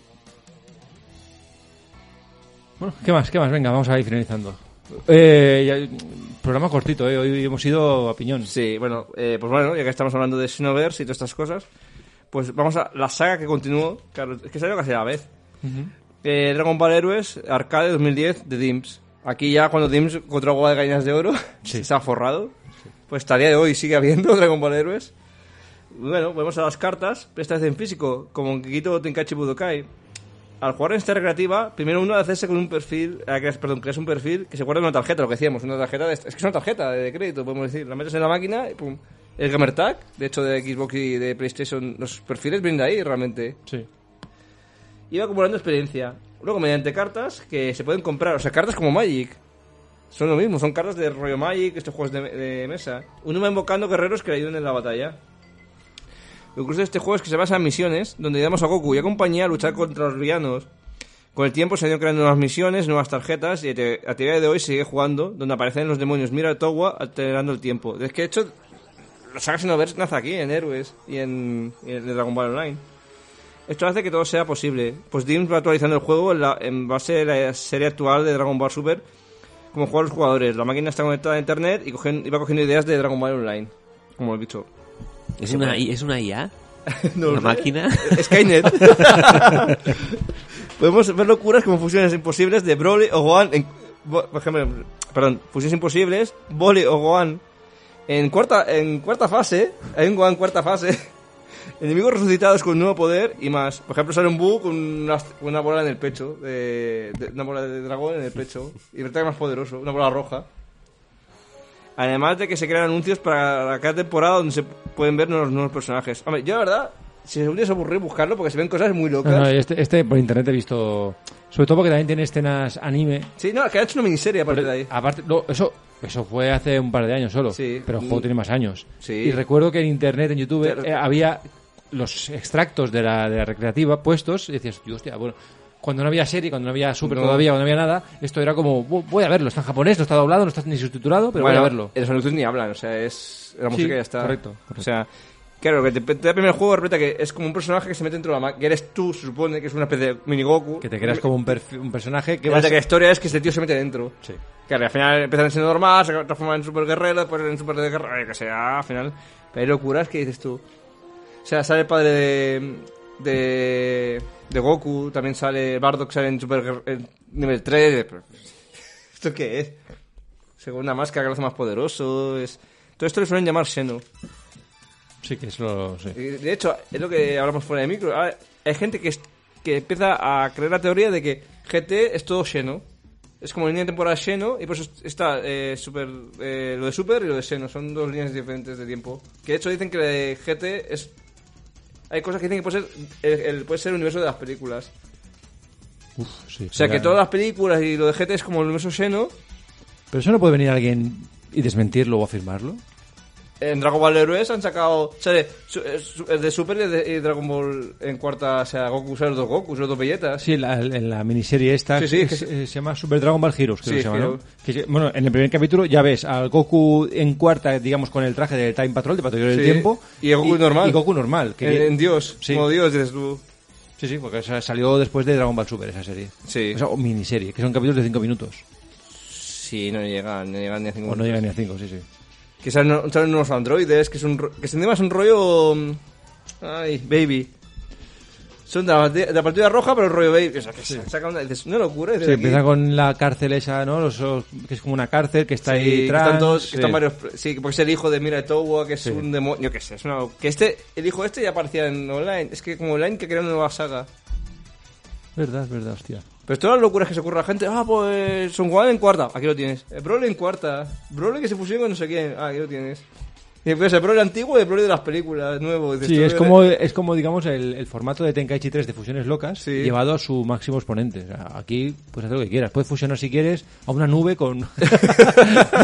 Bueno, ¿qué más? ¿Qué más? Venga, vamos a ir finalizando. Eh, ya- programa cortito, ¿eh? Hoy hemos ido a piñón. Sí, bueno, eh, pues bueno, ya que estamos hablando de Xenoverse y todas estas cosas, pues vamos a la saga que continuó. Claro, es que salió casi a la vez. Eh, Dragon Ball Heroes Arcade 2010 de Dims. Aquí ya cuando Dims encontró agua de gallinas de oro, se ha forrado. Pues hasta el día de hoy sigue habiendo Dragon Ball Heroes. Bueno, vamos a las cartas, esta vez en físico, como en Kikito Tenkaichi Budokai. Al jugar en esta recreativa, primero uno hacerse con un perfil, eh, perdón, creas un perfil que se guarda en una tarjeta, lo que decíamos, una tarjeta, de, es que es una tarjeta de crédito, podemos decir, la metes en la máquina y pum. El Gamer Tag, de hecho de Xbox y de PlayStation, los perfiles vienen de ahí realmente. Sí. Iba acumulando experiencia. Luego, mediante cartas que se pueden comprar, o sea, cartas como Magic. Son lo mismo, son cartas de rollo Magic, estos juegos de, de mesa. Uno va invocando guerreros que le ayuden en la batalla. Lo curioso de este juego es que se basa en misiones, donde ayudamos a Goku y a compañía a luchar contra los villanos. Con el tiempo se han ido creando nuevas misiones, nuevas tarjetas, y a día de hoy sigue jugando, donde aparecen los demonios Mira Towa alterando el tiempo. Es que, de hecho, la saga Xenoverse nace aquí, en Héroes y en, Dragon Ball Online. Esto hace que todo sea posible, pues Dims va actualizando el juego en, en base a la serie actual de Dragon Ball Super, como juegan los jugadores. La máquina está conectada a internet y, cogen, y va cogiendo ideas de Dragon Ball Online, como he dicho. ¿Es una, ¿Es una IA? No ¿Una sé. máquina? Skynet. Podemos ver locuras como fusiones imposibles de Broly o Gohan en, por ejemplo, perdón, fusiones imposibles, Broly o Gohan en cuarta en cuarta fase, hay un Gohan cuarta fase. Enemigos resucitados con nuevo poder y más. Por ejemplo, sale un Buu con una, una bola en el pecho, de, una bola de dragón en el pecho y resulta más poderoso, una bola roja. Además de que se crean anuncios para cada temporada donde se pueden ver los nuevos personajes. Hombre, yo la verdad, si un día se aburrir buscarlo porque se ven cosas muy locas. No, no, este, este por internet he visto. Sobre todo porque también tiene escenas anime. Sí, no, que ha hecho una miniserie aparte de ahí. Aparte, no, eso, eso fue hace un par de años solo. Sí. Pero el juego Mm. tiene más años. Sí. Y recuerdo que en internet, en YouTube, eh, había los extractos de la, de la recreativa puestos y decías, "Tío, hostia, bueno. Cuando no había serie, cuando no había super No. todavía, cuando no había nada, esto era como, "Bu- voy a verlo, está en japonés, no está doblado, no está ni subtitulado, pero bueno, voy a verlo. los anuncios ni hablan, o sea, es la música Sí, ya está. correcto, correcto. O sea, claro, que te, te da primero el juego, repita que es como un personaje que se mete dentro de la máquina. Que eres tú, se supone, que es una especie de mini Goku. Que te creas como un, un personaje que Que va a que la historia es que este tío se mete dentro. Sí. Claro, al final empiezan siendo normal, se transforman en super guerrero, después en super de guerra, que sea, al final. Pero hay locuras que dices tú. O sea, sale el padre de. de. de Goku, también sale Bardock, sale en super en nivel 3. pero, ¿Esto qué es? Según una máscara que lo hace más poderoso. Es... Todo esto le suelen llamar Xeno. Sí, que eso sí. Y, De hecho, es lo que hablamos fuera de micro. Ahora, Hay gente que, es- que empieza a creer la teoría de que GT es todo Xeno. Es como línea de temporada Xeno y por eso está eh, super, eh, lo de Super y lo de Xeno. Son dos líneas diferentes de tiempo. Que de hecho dicen que de GT es... Hay cosas que dicen que puede ser el, el- puede ser el universo de las películas. Uf, sí. O sea, que todas las películas y lo de GT es como el universo Xeno. Pero eso no puede venir alguien y desmentirlo o afirmarlo. En Dragon Ball Heroes han sacado. Sale eh, el de Super y de Dragon Ball en cuarta. O sea, Goku, sale los dos Goku, los dos Belletas. Sí, en la, en la miniserie esta Sí, sí, es- que se- eh, se llama Super Dragon Ball Heroes, creo Sí, que se llama, bueno, en el primer capítulo ya ves al Goku en cuarta, digamos, con el traje de Time Patrol, de Patrullero del Tiempo. y el Goku normal. Y Goku normal. Que En, en Dios, como Dios, dices tú. Sí, sí, porque salió después de Dragon Ball Super, esa serie. Sí. O sea, o miniserie, que son capítulos de 5 minutos. Sí, no llegan, no llegan ni a cinco O no llegan ni a 5, sí, sí. Que salen, salen unos androides, que es un que encima es un rollo... Ay, baby. Son de la, de la partida roja, pero el rollo baby. O sea, que se saca una, dices, una locura. Sí, aquí- empieza con la cárcel esa, ¿no? Los, que es como una cárcel que está Sí, ahí que detrás. están todos, que sí. están varios, sí, porque es el hijo de Mira Towa, que es Sí. un demonio, que sé, es una, que este, el hijo este ya aparecía en online, es que como online que crea una nueva saga. Verdad, verdad, hostia. Pero todas las locuras que se ocurre a la gente, ah, pues Son Juan en cuarta, aquí lo tienes. El Broly en cuarta, Broly que se fusiona con no sé quién, ah, aquí lo tienes. Y después el Broly antiguo y el Broly de las películas, nuevo. Sí, es eh, como, es como digamos, el, el formato de Tenkaichi 3 de fusiones locas Sí. llevado a su máximo exponente. O sea, aquí puedes hacer lo que quieras. Puedes fusionar, si quieres, a una nube con...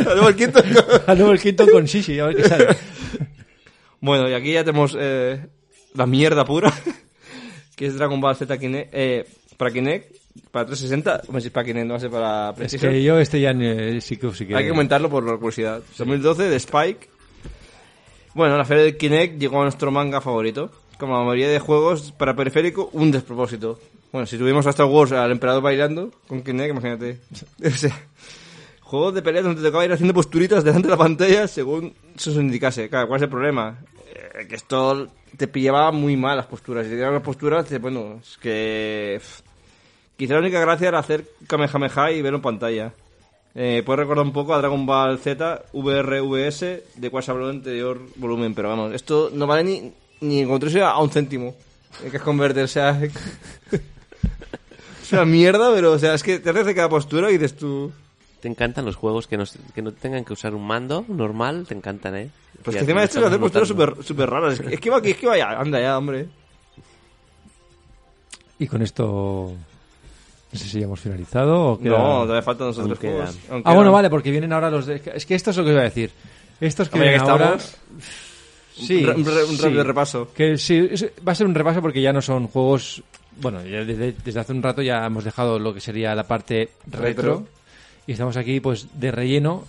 Luego el quinto. a Nubel Quinto con Shishi, a ver qué sale. bueno, y aquí ya tenemos eh, la mierda pura, que es Dragon Ball Z Kinect, eh, para Kinect, para 360, hombre, si es para Kinect, no va a ser para Es PlayStation. que yo este ya eh, sí que sí que... Hay que comentarlo por la curiosidad. 2012 de Spike. Bueno, la feria del Kinect llegó a nuestro manga favorito. Como la mayoría de juegos para periférico, un despropósito. Bueno, si tuvimos a Star Wars al emperador bailando con Kinect, imagínate. O sea, juegos de pelea donde te tocaba ir haciendo posturitas delante de la pantalla según se os indicase. Claro, ¿cuál es el problema? eh, que esto te pillaba muy mal las posturas. Y te las posturas, te- bueno, es que... pff, Quizá la única gracia era hacer Kamehameha y verlo en pantalla. Eh, puedes recordar un poco a Dragon Ball Z, VRVS, de cual se habló en el anterior volumen, pero vamos, esto no vale ni, ni encontrarse a un céntimo. Hay que convertir, o sea... es una mierda, pero o sea, es que te haces de cada postura y dices tú... Te encantan los juegos que no, que no tengan que usar un mando normal, te encantan, ¿eh? Pues Y que aquí encima de esto se estamos hace posturas súper super raras. Es que, es que va aquí, es que vaya, anda ya, hombre. Y con esto... No sé si ya hemos finalizado o queda- No, todavía faltan los otros quedan. juegos. Aún Ah, bueno, quedan. vale, porque vienen ahora los de... Es que esto es lo que iba a decir. Estos que vienen que ahora... estamos, Sí, un, re- un sí. repaso. Que sí, es- va a ser un repaso porque ya no son juegos... Bueno, ya desde, desde hace un rato ya hemos dejado lo que sería la parte retro. Retro. Y estamos aquí, pues, de relleno,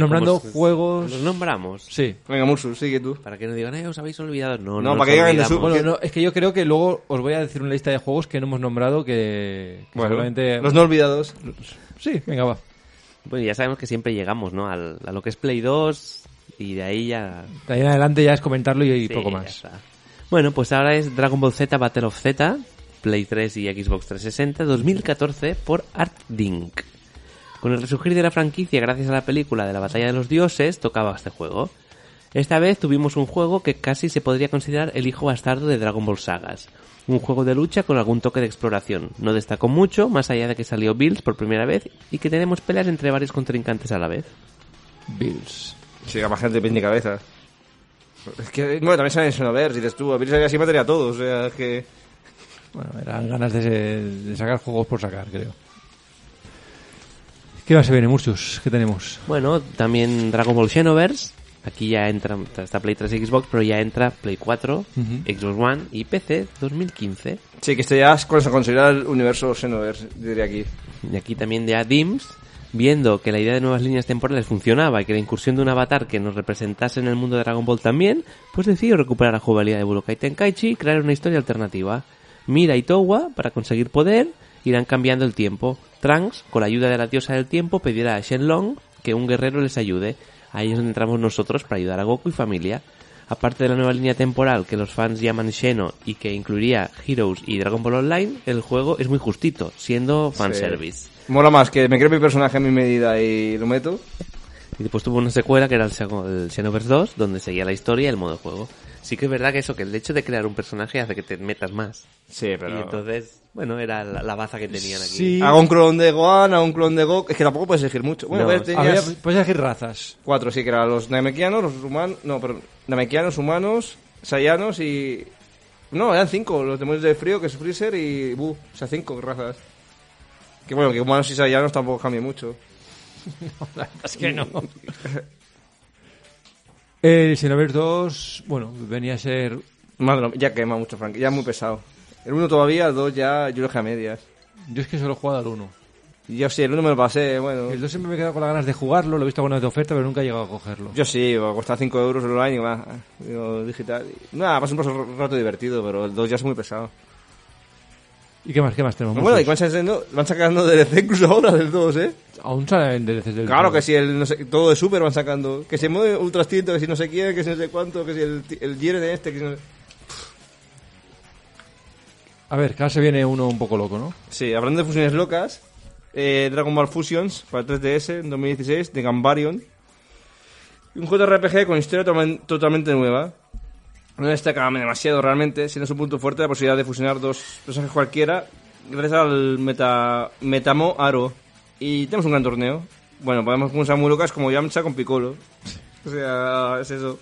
nombrando Pues, juegos... Los nombramos. Sí. Venga, Mursus, sigue tú. Para que no digan, eh, os habéis olvidado. No, No, no, para que digan de su- Bueno, que- no, es que yo creo que luego os voy a decir una lista de juegos que no hemos nombrado que, que Bueno, seguramente... los no olvidados. Sí, venga, va. Bueno, ya sabemos que siempre llegamos, ¿no? Al- a lo que es Play 2 y de ahí ya... De ahí en adelante ya es comentarlo y, y Sí, poco ya más. está. Bueno, pues ahora es Dragon Ball Z Battle of Z, Play 3 y Xbox 360, 2014 por Art Dink. Con el resurgir de la franquicia gracias a la película de la Batalla de los Dioses, tocaba este juego. Esta vez tuvimos un juego que casi se podría considerar el hijo bastardo de Dragon Ball Sagas. Un juego de lucha con algún toque de exploración. No destacó mucho, más allá de que salió Bills por primera vez y que tenemos peleas entre varios contrincantes a la vez. Bills. Sí, a más gente de cabeza. Es que, bueno, también salen Xenoverse, dices tú. A mí así mataría a todos, o sea, es que... Bueno, eran ganas de, de sacar juegos por sacar, creo. ¿Qué más se viene, Murcius? ¿Qué tenemos? Bueno, también Dragon Ball Xenoverse. Aquí ya entra, está Play 3 y Xbox, pero ya entra Play 4, Xbox One y PC 2015. Sí, que esto ya es considera el universo Xenoverse, diría aquí. Y aquí también ya DIMS, viendo que la idea de nuevas líneas temporales funcionaba y que la incursión de un avatar que nos representase en el mundo de Dragon Ball también, pues decidió recuperar la jugabilidad de Budokai Tenkaichi y crear una historia alternativa. Mira y Towa, para conseguir poder, irán cambiando el tiempo. Trunks, con la ayuda de la diosa del tiempo, pedirá a Shenlong que un guerrero les ayude. Ahí es donde entramos nosotros para ayudar a Goku y familia. Aparte de la nueva línea temporal que los fans llaman Xeno y que incluiría Heroes y Dragon Ball Online, el juego es muy justito, siendo fanservice. Mola más que me creo mi personaje a mi medida y lo meto. Y después tuvo una secuela que era el, el Xenoverse 2, donde seguía la historia y el modo de juego. Sí que es verdad que eso, que el hecho de crear un personaje hace que te metas más. Sí, Y entonces, bueno, era la, la baza que tenían aquí. Sí. Hago un clon de Gohan, hago un clon de Gok. Es que tampoco puedes elegir mucho. Bueno, No, a ver, tenías Había- puedes elegir razas. cuatro, sí, que eran los Namekianos, los humanos... No, pero Namekianos, humanos, Saiyanos y... No, eran cinco, los demonios del frío, que es Freezer y Bu. O sea, cinco razas. Que bueno, que humanos y Saiyanos tampoco cambian mucho. Es que no. El Xenoverse 2, bueno, venía a ser... Madre ya quema mucho, Frank. Ya es muy pesado. El uno todavía, el dos ya yo lo dejé a medias. Yo es que solo he jugado al 1. Y Yo sí, el uno me lo pasé, bueno. El 2 siempre me he quedado con las ganas de jugarlo, lo he visto alguna vez de oferta, pero nunca he llegado a cogerlo. Yo sí, va a costar 5 euros online y digo, digital. Nada, pasa un rato divertido, pero el 2 ya es muy pesado. ¿Y qué más, qué más tenemos? Bueno, y van sacando, van sacando DLC incluso ahora del 2, ¿eh? Aún salen DLCs del Claro 2. que si el, no sé, todo de Super van sacando. Que se mueve Ultra Instinto, que si no sé quién, que si no sé cuánto, que si el, el Jiren este, que si no... A ver, ahora se viene uno un poco loco, ¿no? Sí, hablando de fusiones locas, eh, Dragon Ball Fusions para 3DS en 2016 de Gambarion. Un JRPG con historia totalmen- totalmente nueva. No destaca demasiado realmente, siendo su punto fuerte la posibilidad de fusionar dos personajes cualquiera gracias al meta, Metamo Aro. Y tenemos un gran torneo. Bueno, podemos usar muy locas como Yamcha con Piccolo. O sea, es eso.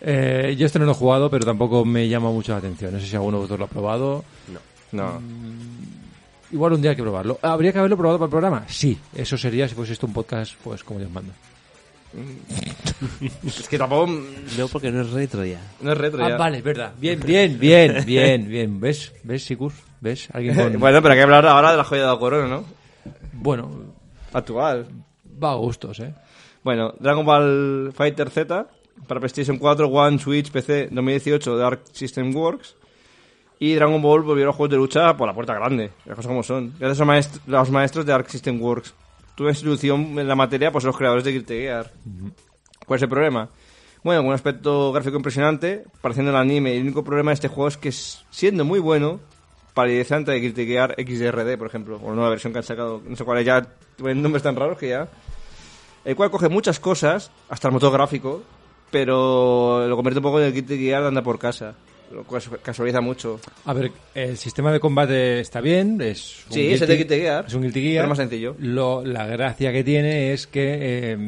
Eh, yo este no lo he jugado, pero tampoco me llama mucho la atención. No sé si alguno de vosotros lo ha probado. No. Igual un día hay que probarlo. ¿Habría que haberlo probado para el programa? Sí, eso sería si fuese esto un podcast, pues como Dios manda. Es que tampoco... No, porque no es retro ya. No es retro ya. Ah, vale, es verdad. Bien, bien, bien, bien, bien. ¿Ves? ¿Ves, Sikus? ¿Ves? Alguien con... bueno, pero hay que hablar ahora de la joya de la corona, ¿no? Bueno, Actual. va a gustos, ¿eh? Bueno, Dragon Ball Fighter Z para PlayStation 4, One, Switch, PC 2018 de Arc System Works. Y Dragon Ball volvieron a juegos de lucha por la puerta grande, las cosas como son. Gracias a maest- los maestros de Arc System Works. Tuve instrucción en la materia, pues los creadores de Guilty Gear. ¿Cuál es el problema? Bueno, con un aspecto gráfico impresionante, pareciendo el anime. El único problema de este juego es que, siendo muy bueno, palidece antes de criticar XDRD, por ejemplo, o la nueva versión que han sacado, no sé cuál es, ya tienen nombres tan raros que ya. El cual coge muchas cosas, hasta el motor gráfico, pero lo convierte un poco en el Guilty Gear de anda por casa. Lo casualiza mucho. A ver, el sistema de combate está bien, es un Sí, es el de Guilty Gear, Es un Guilty Gear. pero más sencillo. Lo- la gracia que tiene es que eh,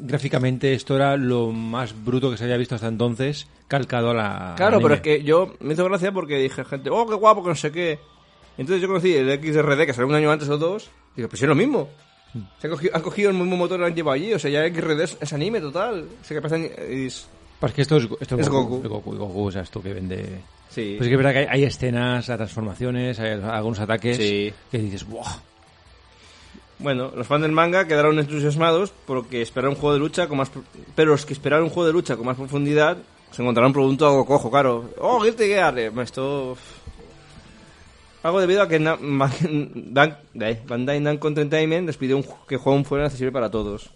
gráficamente esto era lo más bruto que se había visto hasta entonces, calcado a la. Claro, al pero anime. es que yo me hizo gracia porque dije, gente, oh, qué guapo, que no sé qué. Entonces yo conocí el XRD, que salió un año antes o dos, y digo, pues sí es lo mismo. Se han, cogido, han cogido el mismo motor y lo han llevado allí, o sea, ya XRD es, es anime total. O sea, que pasa ni- es- Pues que esto es, esto Es Goku. Goku. Goku, Goku es esto que vende. Sí. Pues es que es verdad que hay, hay escenas, hay transformaciones, hay algunos ataques Sí. que dices, ¡buah! Bueno, los fans del manga quedaron entusiasmados porque esperaron un juego de lucha con más... Pero los que esperaron un juego de lucha con más profundidad se encontraron un producto algo cojo, claro. ¡Oh, Guilty Gear! Eh, Esto... Algo debido a que eh, Bandai Namco Entertainment les pidió que el juego fuera accesible para todos.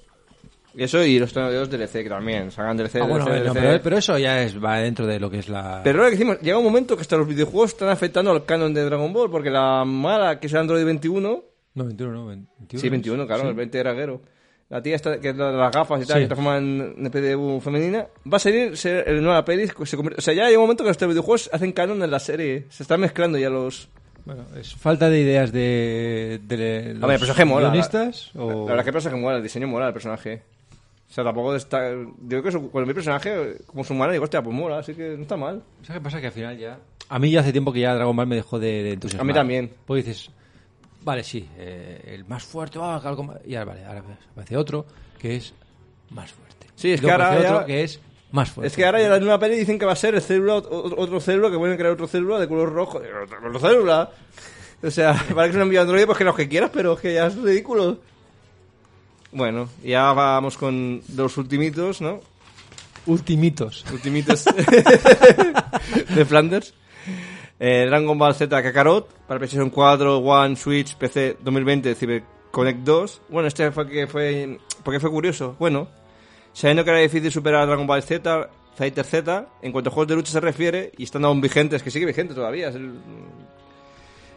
Y eso y los, los DLC que también, sacan DLC, Ah, bueno, DLC, no, DLC. pero, pero eso ya es, va dentro de lo que es la... Pero lo que decimos, llega un momento que hasta los videojuegos están afectando al canon de Dragon Ball, porque la mala, que es Android 21, No, 21, no, 21. Sí, 21, claro, Sí. el 20 era guero. La tía esta, que es la de las gafas y tal, Sí. que transforma en, en PDU femenina, va a salir ser el nueva peli. Se convierte- o sea, ya hay un momento que estos videojuegos hacen canon en la serie. Se están mezclando ya los... Bueno, ¿es falta de ideas de, de los ver, el personaje mola, guionistas? La, o... la verdad que el personaje mola, el diseño mola el personaje. O sea, tampoco está... Creo que su- vi el personaje, como su humano, digo, hostia, pues mola, así que no está mal. ¿Sabes qué pasa? Que al final ya... A mí ya hace tiempo que ya Dragon Ball me dejó de, de entusiasmar. A mí también. Pues dices, vale, sí, eh, el más fuerte, ah, algo más- y ahora, vale, ahora aparece otro que es más fuerte. Sí, es Y que ahora ya- otro que es más fuerte. Es que ahora ya la nueva peli dicen que va a ser el célula, otro, otro célula, que vuelven a crear otro célula de color rojo. Otro, otro célula. O sea, para que sea un envío Android, pues que los que quieras, pero es que ya es ridículo. Bueno, ya vamos con los ultimitos, ¿no? Ultimitos. Ultimitos de Flanders. Eh, Dragon Ball Z Kakarot para PlayStation 4, One, Switch, PC 2020, CyberConnect 2. Bueno, este fue que fue porque fue curioso. Bueno, sabiendo que era difícil superar a Dragon Ball Z, Fighter Z, en cuanto a juegos de lucha se refiere, y estando aún vigentes, que sigue vigente todavía, es el-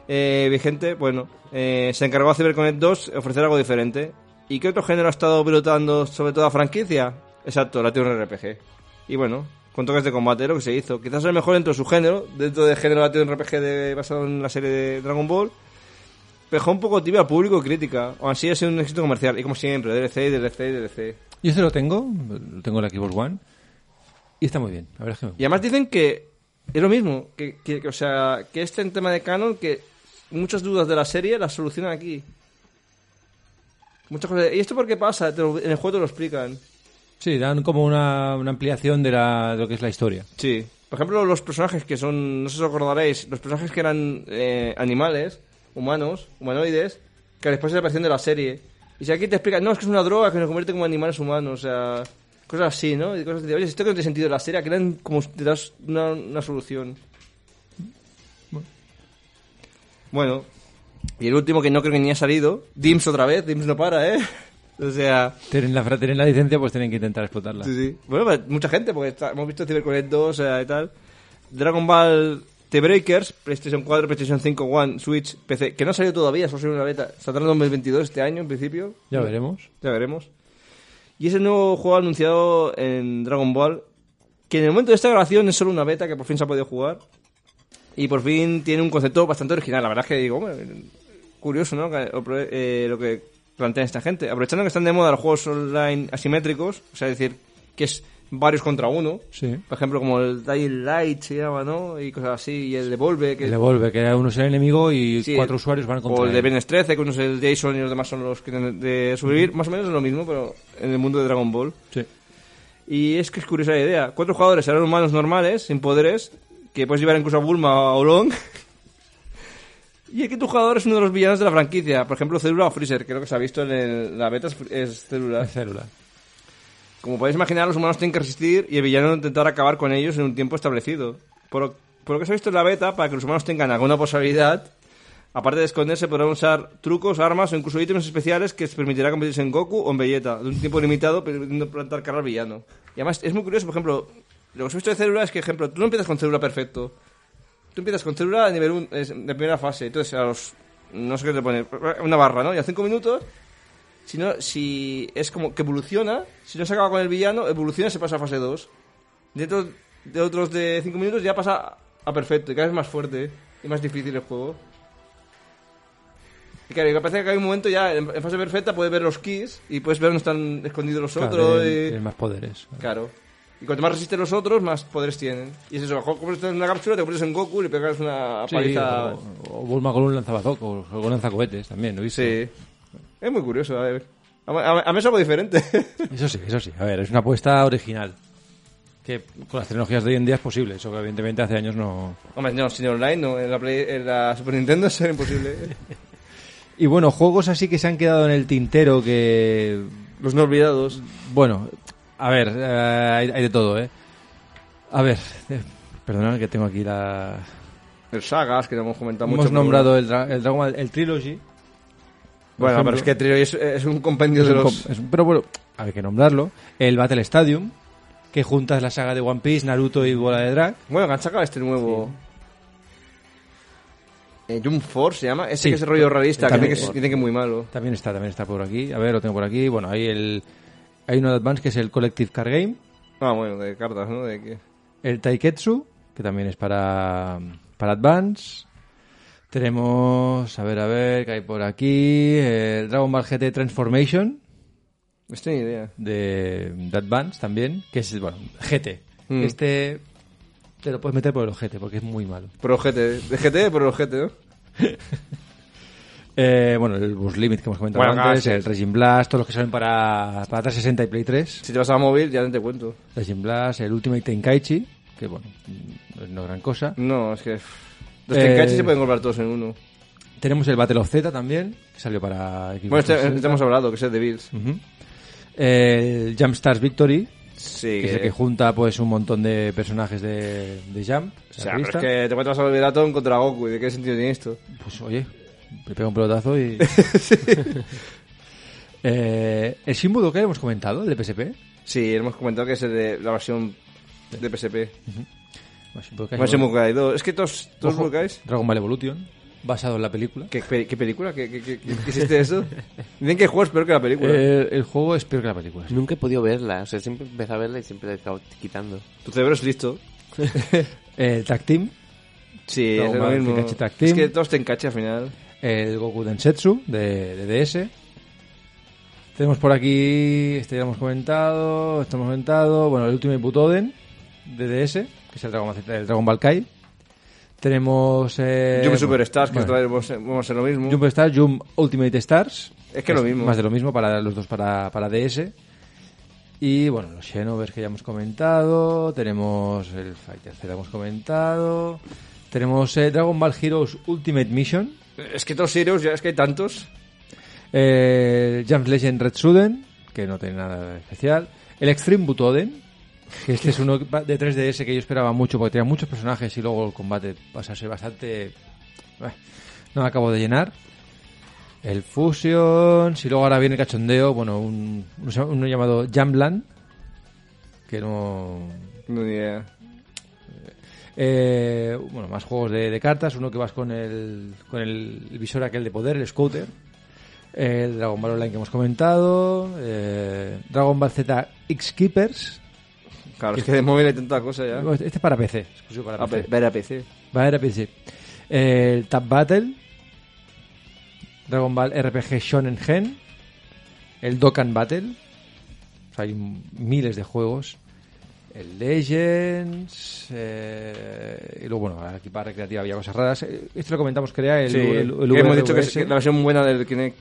eh, vigente, bueno, eh, se encargó a CyberConnect 2 ofrecer algo diferente. ¿Y qué otro género ha estado pilotando sobre toda franquicia? Exacto, la Tier RPG. Y bueno, con toques de combate, lo que se hizo. Quizás el mejor dentro de su género, dentro del género Latium RPG de- basado en la serie de Dragon Ball. Dejó un poco tibio al público y crítica. O así ha sido un éxito comercial. Y como siempre, DLC, DLC, DLC. Yo este lo tengo, lo tengo en la Xbox One, y está muy bien, la verdad es que me Y además dicen que es lo mismo. Que, que- que, o sea, que este en tema de canon, que muchas dudas de la serie las solucionan aquí. Muchas cosas. ¿Y esto por qué pasa? Te lo- en el juego te lo explican. Sí, dan como una, una ampliación de, la, de lo que es la historia. Sí. Por ejemplo, los personajes que son, no sé si os acordaréis, los personajes que eran eh, animales, humanos, humanoides, que después de la aparición de la serie. Y si aquí te explican, no, es que es una droga que nos convierte como animales humanos, o sea, cosas así, ¿no? Y cosas de, oye, esto que no tiene sentido en la serie, que eran como si te das una, una solución. Bueno, y el último que no creo que ni ha salido, Dims otra vez, Dims no para, ¿eh? O sea, Tienen la, tienen la licencia, pues tienen que intentar explotarla. Sí, sí. Bueno, pues, mucha gente, porque está- hemos visto CyberConnect 2 o sea, y tal. Dragon Ball The Breakers, PlayStation 4, PlayStation 5, One, Switch, PC, que no ha salido todavía, solo salió una beta. Saldrá en 2022 este año, en principio. Ya veremos. Ya veremos. Y ese nuevo juego anunciado en Dragon Ball, que en el momento de esta grabación es solo una beta que por fin se ha podido jugar. Y por fin tiene un concepto bastante original. La verdad es que digo, curioso, ¿no? Que, eh, lo que plantea esta gente. Aprovechando que están de moda los juegos online asimétricos, o sea, es decir, que es varios contra uno. Sí. Por ejemplo, como el Dying Light se llama, ¿no? Y cosas así. Y el Devolve, que El devuelve, que uno es el enemigo y Sí, cuatro usuarios van contra O el de. Ben 13, que uno es el Jason y los demás son los que tienen de sobrevivir. Más o menos es lo mismo, pero en el mundo de Dragon Ball. Sí. Y es que es curiosa la idea. Cuatro jugadores serán humanos normales, sin poderes, que puedes llevar incluso a Bulma o a Olong. y aquí tu jugador es uno de los villanos de la franquicia. Por ejemplo, Célula o Freezer, lo que se ha visto en el- la beta es, es Célula. La célula. Como podéis imaginar, los humanos tienen que resistir y el villano intentar acabar con ellos en un tiempo establecido. Por, por lo que se ha visto en la beta, para que los humanos tengan alguna posibilidad, aparte de esconderse, podrán usar trucos, armas o incluso ítems especiales que les permitirá convertirse en Goku o en Vegeta, de un tiempo limitado, permitiendo plantar cara al villano. Y además, es muy curioso, por ejemplo, lo que he visto de Célula es que, ejemplo, tú no empiezas con Célula perfecto. Tú empiezas con Célula de nivel 1, de primera fase. Entonces, a los. No sé qué te pone. Una barra, ¿no? Y a 5 minutos. Si, no, si es como que evoluciona, si no se acaba con el villano, evoluciona y se pasa a fase 2. Dentro de otros de 5 minutos ya pasa a perfecto y cada vez más fuerte y más difícil el juego. Y claro, me parece que hay un momento ya en fase perfecta puedes ver los keys y puedes ver dónde están escondidos los Claro, otros. y- más poderes. Claro. Y cuanto más resisten los otros, más poderes tienen. Y es eso, mejor como estás en una cápsula, te pones en Goku y le pegas una Sí, paliza. o, o Bulma con un lanzabazoc o o con lanzacohetes también, ¿no? Sí. Es muy curioso, a ver. A, a- a mí es algo diferente. Eso sí, eso sí. A ver, es una apuesta original. Que con las tecnologías de hoy en día es posible. Eso que evidentemente hace años no... Hombre, no, sin online, no. En la, Play- en la Super Nintendo es imposible. Y bueno, juegos así que se han quedado en el tintero que... Los no olvidados. Bueno, a ver, eh, hay, hay de todo, ¿eh? A ver, eh, perdonad que tengo aquí la... El Sagas, que no hemos comentado mucho. Hemos nombrado el, Dra- el Dragon el Trilogy. Bueno, pero es que Trio es, es un compendio Es de un los. com- es un- pero bueno, hay que nombrarlo. El Battle Stadium, que juntas la saga de One Piece, Naruto y Bola de Drag. Bueno, que han sacado este nuevo. Eh, Jump Force se llama. Ese Sí. que es el rollo realista, que dice que, que muy malo. También está, también está por aquí. A ver, lo tengo por aquí. Bueno, hay el hay uno de Advance que es el Collective Car Game, Ah, bueno, de cartas, ¿no? De que... el Taiketsu, que también es para para Advance. Tenemos, a ver, a ver, que hay por aquí, el Dragon Ball GT Transformation ni idea. de, de Advance también, que es, bueno, GT. Mm. Este te lo puedes meter por el GT porque es muy malo. Pro GT. De GT, pero GT, ¿no? Eh, bueno, el Bus Limit que hemos comentado Bueno, antes, el Regime Blast, todos los que salen para, para 360 y Play 3. Si te vas a móvil, ya no te cuento. Regime Blast, el Ultimate Tenkaichi, que bueno, no es gran cosa. No, es que. Los Eh, Tenkaichi se pueden comprar todos en uno. Tenemos el Battle of Z también, que salió para Xbox Bueno, este, 360. este hemos hablado, que es el de Bills. El Jumpstars Victory, Sí, que es el que junta pues un montón de personajes de, de Jump. O sea, pero es que te encuentras a Liberaton contra Goku. ¿y ¿De qué sentido tiene esto? Pues oye, le pega un pelotazo y... eh, el Shin Budokai hemos comentado, el de PSP. Sí, hemos comentado que es el de la versión de PSP. Bueno, Shin Budokai, Bueno, Shin Budokai 2. Es que todos, todos Ojo, Budokais- Dragon Ball Evolution, basado en la película. ¿Qué, pe- qué película? ¿Qué, qué, qué, qué- qué existe eso? Dicen que el juego es peor que la película. Eh, el juego es peor que la película. sí. Nunca he podido verla, o sea, siempre empecé a verla y siempre la he acabado quitando. Tu cerebro es listo. El Tag Team, Sí, es lo mismo. Es que todos te encache al final. El Goku Densetsu de, de DS. Tenemos por aquí, este ya hemos comentado, este hemos comentado, bueno, el Ultimate Butoden de DS, que es el Dragon, el Dragon Ball Kai. Tenemos... Eh, Jump Superstars, que bueno, vez vamos a- hacer lo mismo. Jump Stars, Jump Ultimate Stars. Es que lo mismo. Más de lo mismo para los dos para, para DS. Y bueno, los Xenovers que ya hemos comentado. Tenemos el Fighter Z, hemos comentado. Tenemos eh, Dragon Ball Heroes Ultimate Mission. Es que todos Heroes, ya es que hay tantos. Eh, Legend Red Suden, que no tiene nada especial. El Extreme Butoden, que este es uno de 3DS que yo esperaba mucho porque tenía muchos personajes y luego el combate pasa a ser bastante... eh, no acabo de llenar. El Fusion, si luego ahora viene el cachondeo, bueno, un, uno, llamado Jumpland, que no... No idea. Eh, bueno, más juegos de, de cartas. Uno que vas con el, con el visor aquel de poder, el Scouter. El Dragon Ball Online que hemos comentado. eh, Dragon Ball Z X Keepers. Claro, es que de móvil hay tanta cosa ya. Este es para PC. exclusivo para A PC. ver, ver a PC. Va a ir a PC. El Tap Battle. Dragon Ball RPG Shonen Gen. El Dokkan Battle. O sea, hay miles de juegos. El Legends. eh, y luego, bueno, aquí para recreativa había cosas raras. Esto lo comentamos era el, Sí, el, el que hemos dicho que es la versión buena del Kinect.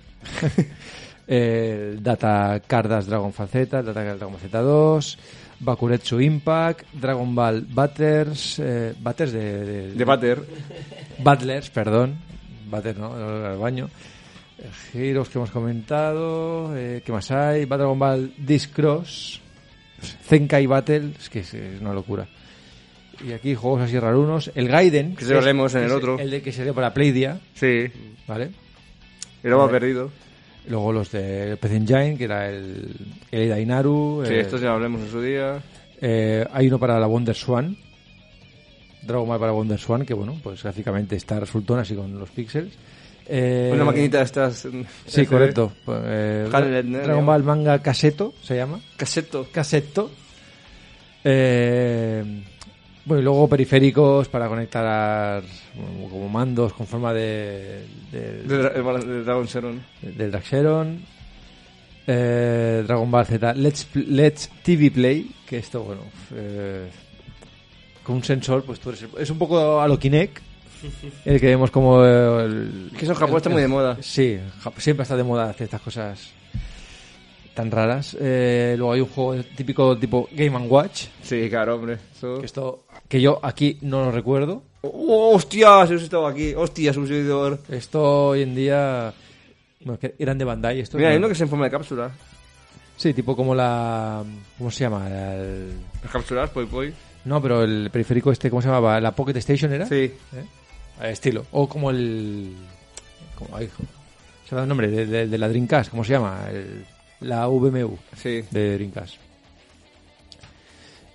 el Data Cardas Dragon el Data Card Dragon Ball Z2, Bakuretsu Impact, Dragon Ball Batters, eh, Batters de, de, De Butter. Battlers, perdón. Batters, ¿no? Al baño. Eh, Heroes que hemos comentado. Eh, ¿Qué más hay? Dragon Ball Disc Cross. Zenkai Battle. Es que es, es una locura. y aquí juegos así rarunos. El Gaiden. Que se lo en el otro. El de que se dio para Playdia, Sí. ¿vale? Y luego ha perdido. Luego los de PC Engine, que era el, el Dainaru. Sí, eh, estos ya lo hablemos en su día. eh, hay uno para la Wonder Swan. Dragon Ball para Wonder Swan, que bueno, pues gráficamente está resultón así con los píxeles. Eh, Una maquinita de estas. mm, Sí, correcto. Eh. Dragon Ball Manga Caseto se llama. Caseto. Casetto. Eh, bueno, y luego periféricos para conectar a- como mandos con forma de, de- Dragon Sharon. del Draxeron. Eh, Dragon Ball Z Let's, Let's TV Play, que esto, bueno, con un sensor, pues tú eres el- es un poco a lo Kinect, el que vemos como el, Es que eso en Japón está muy de moda. Sí, siempre está de moda hacer estas cosas tan raras. Eh, luego hay un juego típico tipo Game Watch, Sí, claro, hombre. Eso... que esto que yo aquí no lo recuerdo. ¡Oh, ¡Hostia! Se estaba aquí. ¡Hostia, su seguidor! Esto hoy en día bueno, que eran de Bandai estos. Mira, hay ¿no? uno que es en forma de cápsula. Sí, tipo como la ¿cómo se llama? El- Las cápsulas, poi poi. No, pero el periférico este, ¿cómo se llamaba? ¿La Pocket Station era? Sí. ¿Eh? Eh, Estilo. O como el... Como, ay, se me da el nombre, de, de- de la Dreamcast, ¿cómo se llama? El- la VMU Sí. de Dreamcast.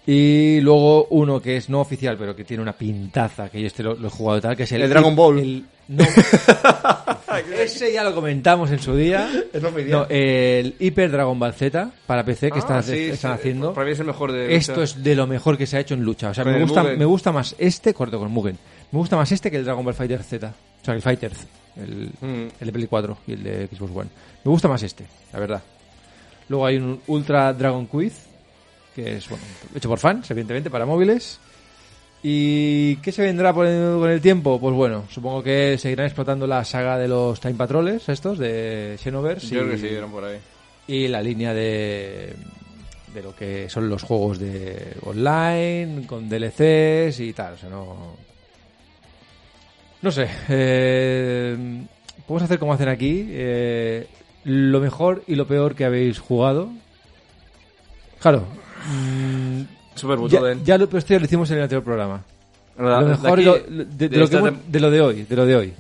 Y luego uno que es no oficial, pero que tiene una pintaza, que yo este lo, lo he jugado tal, que es el... El Dragon Ball. el- no. Ese ya lo comentamos en su día. Es no el Hyper Dragon Ball Z para PC que Ah, están, sí, están sí. haciendo. Para mí es el mejor de. Esto lucha. es de lo mejor que se ha hecho en lucha. O sea, me gusta, Mugen. me gusta más este, corto con Mugen. Me gusta más este que el Dragon Ball Fighter Z. O sea, el Fighter, el, Mm. el de Play 4 y el de Xbox One. Me gusta más este, la verdad. Luego hay un Ultra Dragon Quiz, que es, bueno, hecho por fans, evidentemente, para móviles. ¿Y qué se vendrá por el- con el tiempo? Pues bueno, supongo que seguirán explotando la saga de los Time Patroles, estos, de Xenoverse. Yo creo que eran por ahí. y la línea de de lo que son los juegos de online con DLCs y tal o sea no no sé eh, podemos hacer como hacen aquí eh, lo mejor y lo peor que habéis jugado claro mm, Super ya, lo, pero esto ya lo hicimos en el anterior programa La- lo mejor aquí- lo- de, lo que de lo de hoy de lo de hoy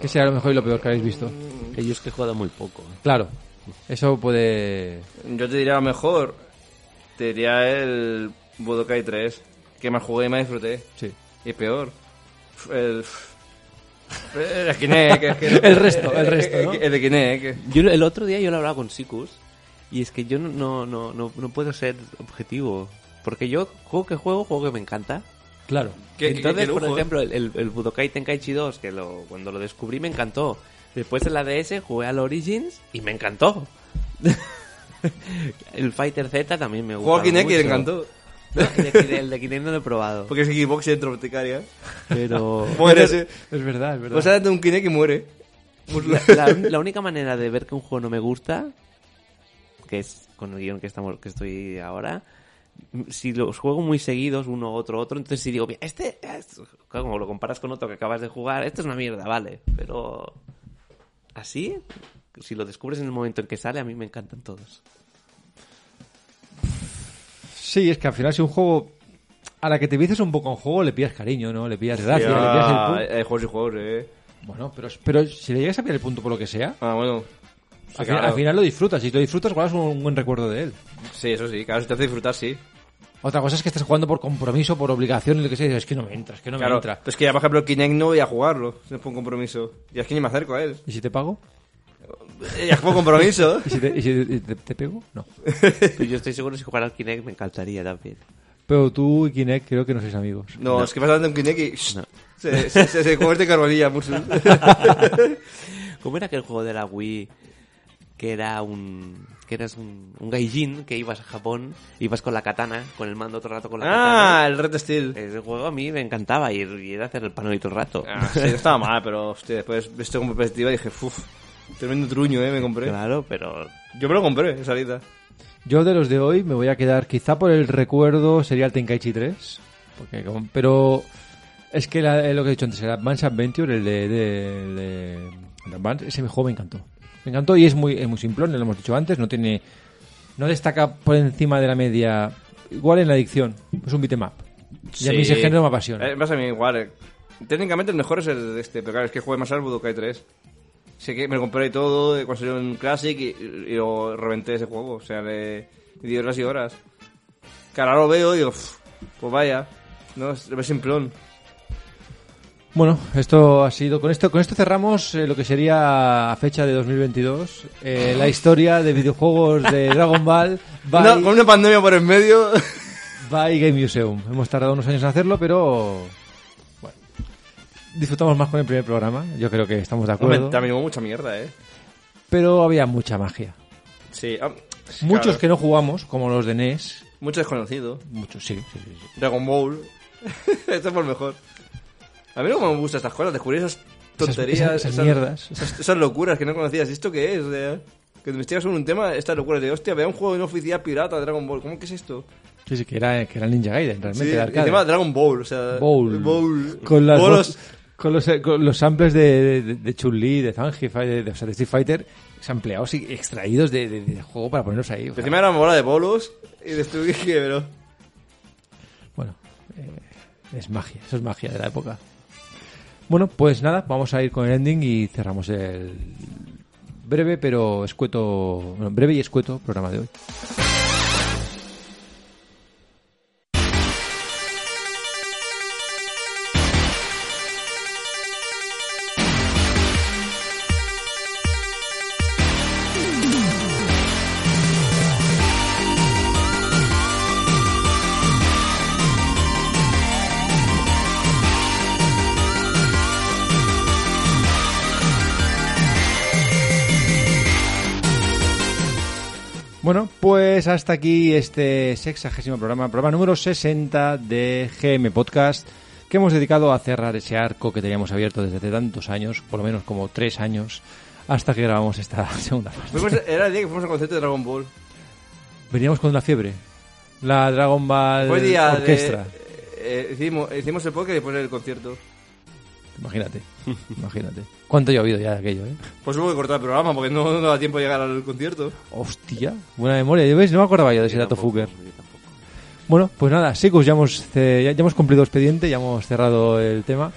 ¿Qué será lo mejor y lo peor que habéis visto? Que yo es que he jugado muy poco. ¿eh? Claro, eso puede... Yo te diría mejor. Te diría el Budokai 3. Que más jugué y más disfruté. Sí. Y peor. El. El que- resto, el resto, ¿no? El de que- Yo el otro día yo lo hablaba con Sikus y es que yo no, no, no, no, puedo ser objetivo. Porque yo juego que juego, juego que me encanta. Claro. Entonces, por lujo, ¿eh? ejemplo, el, el, el Budokai Tenkaichi 2, que lo, cuando lo descubrí me encantó. Después en la DS jugué al Origins y me encantó. el Fighter Z también me gusta. Juego a Kinect y le mucho. encantó. No, el, de, Kinect- el de Kinect no lo he probado. Porque es Xbox y dentro urticaria. Pero Muere ese. Es verdad, es verdad. O sea, de un Kinect y muere. la, la- la única manera de ver que un juego no me gusta, que es con el guion que, estamos, que estoy ahora, si los juego muy seguidos, uno, otro, otro, entonces si digo, "Mira, este, es- como lo comparas con otro que acabas de jugar, esto es una mierda, vale, pero así, si lo descubres en el momento en que sale, a mí me encantan todos. Sí, es que al final si un juego... A la que te vicias un poco un juego le pillas cariño, ¿no? Le pillas gracia, le pillas el punto. hay juegos y juegos, eh. Bueno, pero, pero si le llegas a pillar el punto por lo que sea, Ah, bueno. Sí, al, final, claro. al final lo disfrutas. Si lo disfrutas, guardas un buen recuerdo de él. Sí, eso sí. Claro, si te hace disfrutar, sí. Otra cosa es que estés jugando por compromiso, por obligación, y lo que sea. Es que no me entra, es que no me entra. Pues que ya, por ejemplo, Kinect no voy a jugarlo. Si no pongo compromiso. Y es que ni me acerco a él. ¿Y si te pago? Ya pongo compromiso. ¿Y si te, y si te- te pego? No. Pero yo estoy seguro que si jugara al Kinect me encantaría también. Pero tú y Kinect creo que no sois amigos. No, es que vas dando un Kinect y... shh, No. Se, se, se, se convierte en carbonilla. ¿Cómo era aquel juego de la Wii que era un que eras un, un gaijin que ibas a Japón, ibas con la katana, con el mando todo el rato con la ah, el Red Steel. katana? Ese juego a mí me encantaba y, y era hacer el panolito todo el rato. Ah, sí, estaba mal, pero hostia, después visto con perspectiva y dije, uff, tremendo truño, eh, me compré. Claro, pero Yo me lo compré en salida. Yo de los de hoy me voy a quedar, quizá por el recuerdo, sería el Tenkaichi 3. Porque, pero es que la- eh, lo que he dicho antes, el Advance Adventure, el de, de, de- el Advance, ese juego me encantó. Me encantó y es muy, es muy simplón, lo hemos dicho antes, no tiene, no destaca por encima de la media, igual en la adicción, es un beat'em up. Y a mí ese género me apasiona. Eh, pasa a mí igual. eh. Técnicamente el mejor es el de este, pero claro, es que jugué más al Budokai 3. Sé que me lo compré todo, cuando salió un Classic y, y lo reventé ese juego. O sea, le, le di horas y horas. Que ahora lo veo y digo, "Uf, pues vaya. No, es es simplón. Bueno, esto ha sido. Con esto, con esto cerramos eh, lo que sería a fecha de 2022. eh, la historia de videojuegos de Dragon Ball by, Una- con una pandemia por en medio. by Game Museum. Hemos tardado unos años en hacerlo, pero. Disfrutamos más con el primer programa. Yo creo que estamos de acuerdo. También hubo mucha mierda, eh. Pero había mucha magia. Sí. ah, Muchos claro. que no jugamos, como los de NES. Mucho desconocido. Muchos, sí, sí, sí. sí. Dragon Ball. Esto es por mejor. A mí no me gustan estas cosas, descubrir esas tonterías, esas- esas mierdas. Esas, esas locuras que no conocías. ¿Esto qué es? O sea, que te investigas sobre un tema, estas locuras de, hostia, vea un juego de una oficial pirata de Dragon Ball. ¿Cómo que es esto? Sí, sí, que era, que era Ninja Gaiden, realmente, Sí, de y arcade. encima Dragon Ball, o sea... Bowl. Bowl. Con, las Bolos. Con los, eh, con los samples de, de, de Chun-Li, de Zangief, de, de, o sea, de Street Fighter, sampleados y extraídos de, de- juego para ponerlos ahí. o sea, Encima era una bola de bolos y destruí que, pero... Bueno, eh, es magia, eso es magia de la época. Bueno, pues nada, vamos a ir con el ending y cerramos el breve pero escueto, bueno, breve y escueto programa de hoy. Pues hasta aquí este sexagésimo programa, programa número 60 de GM Podcast, que hemos dedicado a cerrar ese arco que teníamos abierto desde hace tantos años, por lo menos como tres años, hasta que grabamos esta segunda parte. Fuimos- era el día que fuimos al concierto de Dragon Ball. Veníamos con la fiebre, la Dragon Ball de- Orquestra. eh, hicimos, hicimos el podcast después el concierto. Imagínate, imagínate. ¿Cuánto ha llovido ya de aquello, eh? Pues hubo que cortar el programa porque no, no da tiempo de llegar al concierto. Hostia, buena memoria. ¿Ves? No me acordaba yo de ese dato Fuker. Bueno, pues nada, Secus, ya hemos, ya, hemos cumplido expediente, ya hemos cerrado el tema.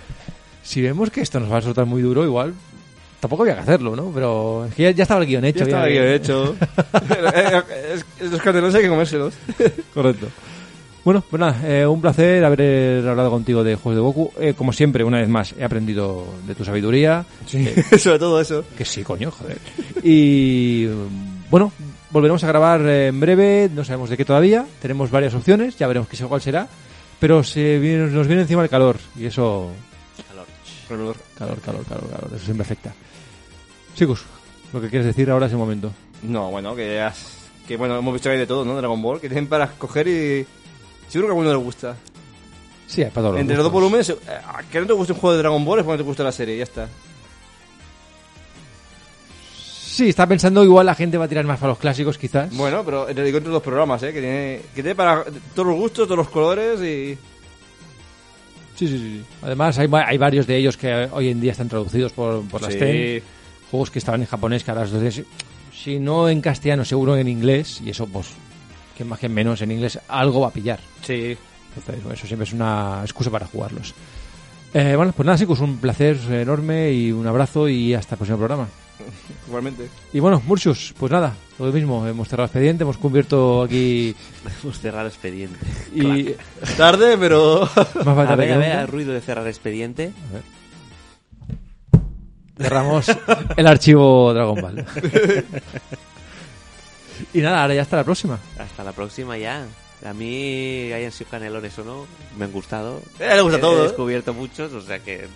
Si vemos que esto nos va a soltar muy duro, igual tampoco había que hacerlo, ¿no? Pero es que ya, ya estaba el guion hecho. Ya estaba ya- aquí hecho. es, es, los candelones hay que comérselos. Correcto. Bueno, pues nada, eh, un placer haber hablado contigo de juegos de Goku. Eh, como siempre, una vez más, he aprendido de tu sabiduría. Eh, Sobre todo eso. que sí, coño, joder. Y bueno, volveremos a grabar eh, en breve, no sabemos de qué todavía. Tenemos varias opciones, ya veremos qué cuál será. Pero se viene- nos viene encima el calor y eso. Calor. Calor, calor, calor, calor. Eso siempre afecta. Chicos, lo que quieres decir ahora es el momento. No, bueno, que ya- que bueno, hemos visto que hay de todo, ¿no? Dragon Ball, que tienen para escoger y seguro que a alguno le gusta. Sí, hay para todos Entre los dos volúmenes, eh, a que no te guste un juego de Dragon Ball es porque no te gusta la serie, ya está. Sí, está pensando igual la gente va a tirar más para los clásicos, quizás. Bueno, pero te digo entre los programas, ¿eh? Que tiene, que tiene para todos los gustos, todos los colores y... Sí, sí, sí. Además, hay, hay varios de ellos que hoy en día están traducidos por, por las Sí. TEN. Juegos que estaban en japonés, que ahora los Si no en castellano, seguro en inglés. Y eso, pues, que más que menos en inglés, algo va a pillar. Sí. Entonces, bueno, eso siempre es una excusa para jugarlos. Eh, bueno, pues nada, chicos, un placer enorme y un abrazo y hasta el próximo programa. Igualmente. Y bueno, Murcius, pues nada, lo mismo. Hemos cerrado el expediente, hemos cubierto aquí Hemos cerrado expediente. y Tarde, pero... más falta A ver, a ver, el ruido de cerrar expediente. cerramos el archivo Dragon Ball. Y nada, ahora ya hasta la próxima. Hasta la próxima ya. A mí, hayan sido canelones o no, me han gustado. Eh, le gusta He- todo, He ¿eh? descubierto muchos, o sea que...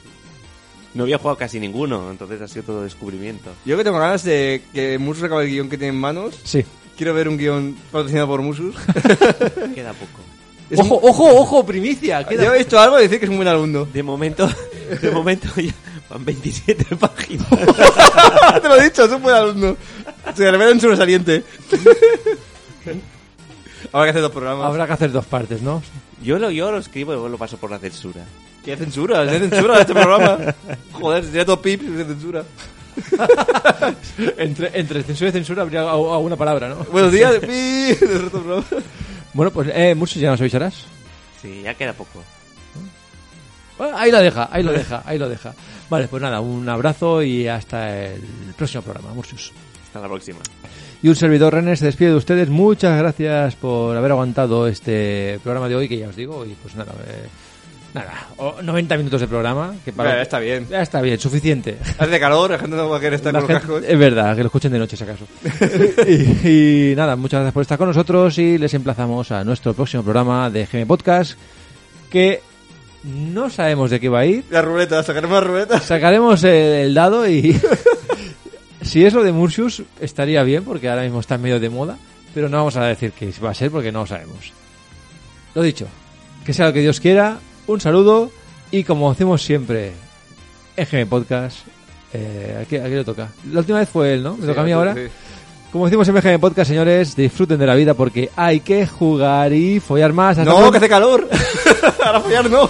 No había jugado casi ninguno, entonces ha sido todo descubrimiento. Yo que tengo ganas de que Musus acabe el guion que tiene en manos. Sí. Quiero ver un guion patrocinado por Musus. Queda poco. Es Ojo, ojo, ojo, primicia. queda- Yo he visto algo y decir que es un buen alumno. De momento, de momento ya van 27 páginas. Te lo he dicho, es un buen alumno. Se le ve en sobresaliente. Habrá que hacer dos programas. Habrá que hacer dos partes, ¿no? Yo lo, yo lo escribo y luego lo paso por la censura. ¿Qué censura? ¿Qué censura de este programa? Joder, si tiene todo pip, ¿qué censura? entre, entre censura y censura habría al- alguna palabra, ¿no? Buenos días, pip. Bueno, pues, eh, Murcius, ya nos avisarás. Sí, ya queda poco. Bueno, ahí lo deja, ahí lo deja, ahí lo deja. Vale, pues nada, un abrazo y hasta el próximo programa, Murcius. Hasta la próxima. Y un servidor René se despide de ustedes. Muchas gracias por haber aguantado este programa de hoy, que ya os digo, y pues nada, eh, nada, o- 90 minutos de programa. Que para, está bien. Ya está bien, suficiente. Hace calor, la gente no va a querer estar La con los cascos. es verdad, que lo escuchen de noche si acaso. y, y nada, muchas gracias por estar con nosotros y les emplazamos a nuestro próximo programa de GM Podcast, que no sabemos de qué va a ir. La ruleta, sacaremos la ruleta. Sacaremos el, el dado y si es lo de Murcius estaría bien porque ahora mismo está en medio de moda, pero no vamos a decir que va a ser porque no lo sabemos. Lo dicho, que sea lo que Dios quiera, un saludo y como hacemos siempre en GM Podcast, eh, ¿a, qué, a qué le toca? La última vez fue él, ¿no? Me toca a mí ahora. Sí. Como decimos en GM Podcast, señores, disfruten de la vida porque hay que jugar y follar más. Hasta No, pronto. que hace calor. Ahora follar no.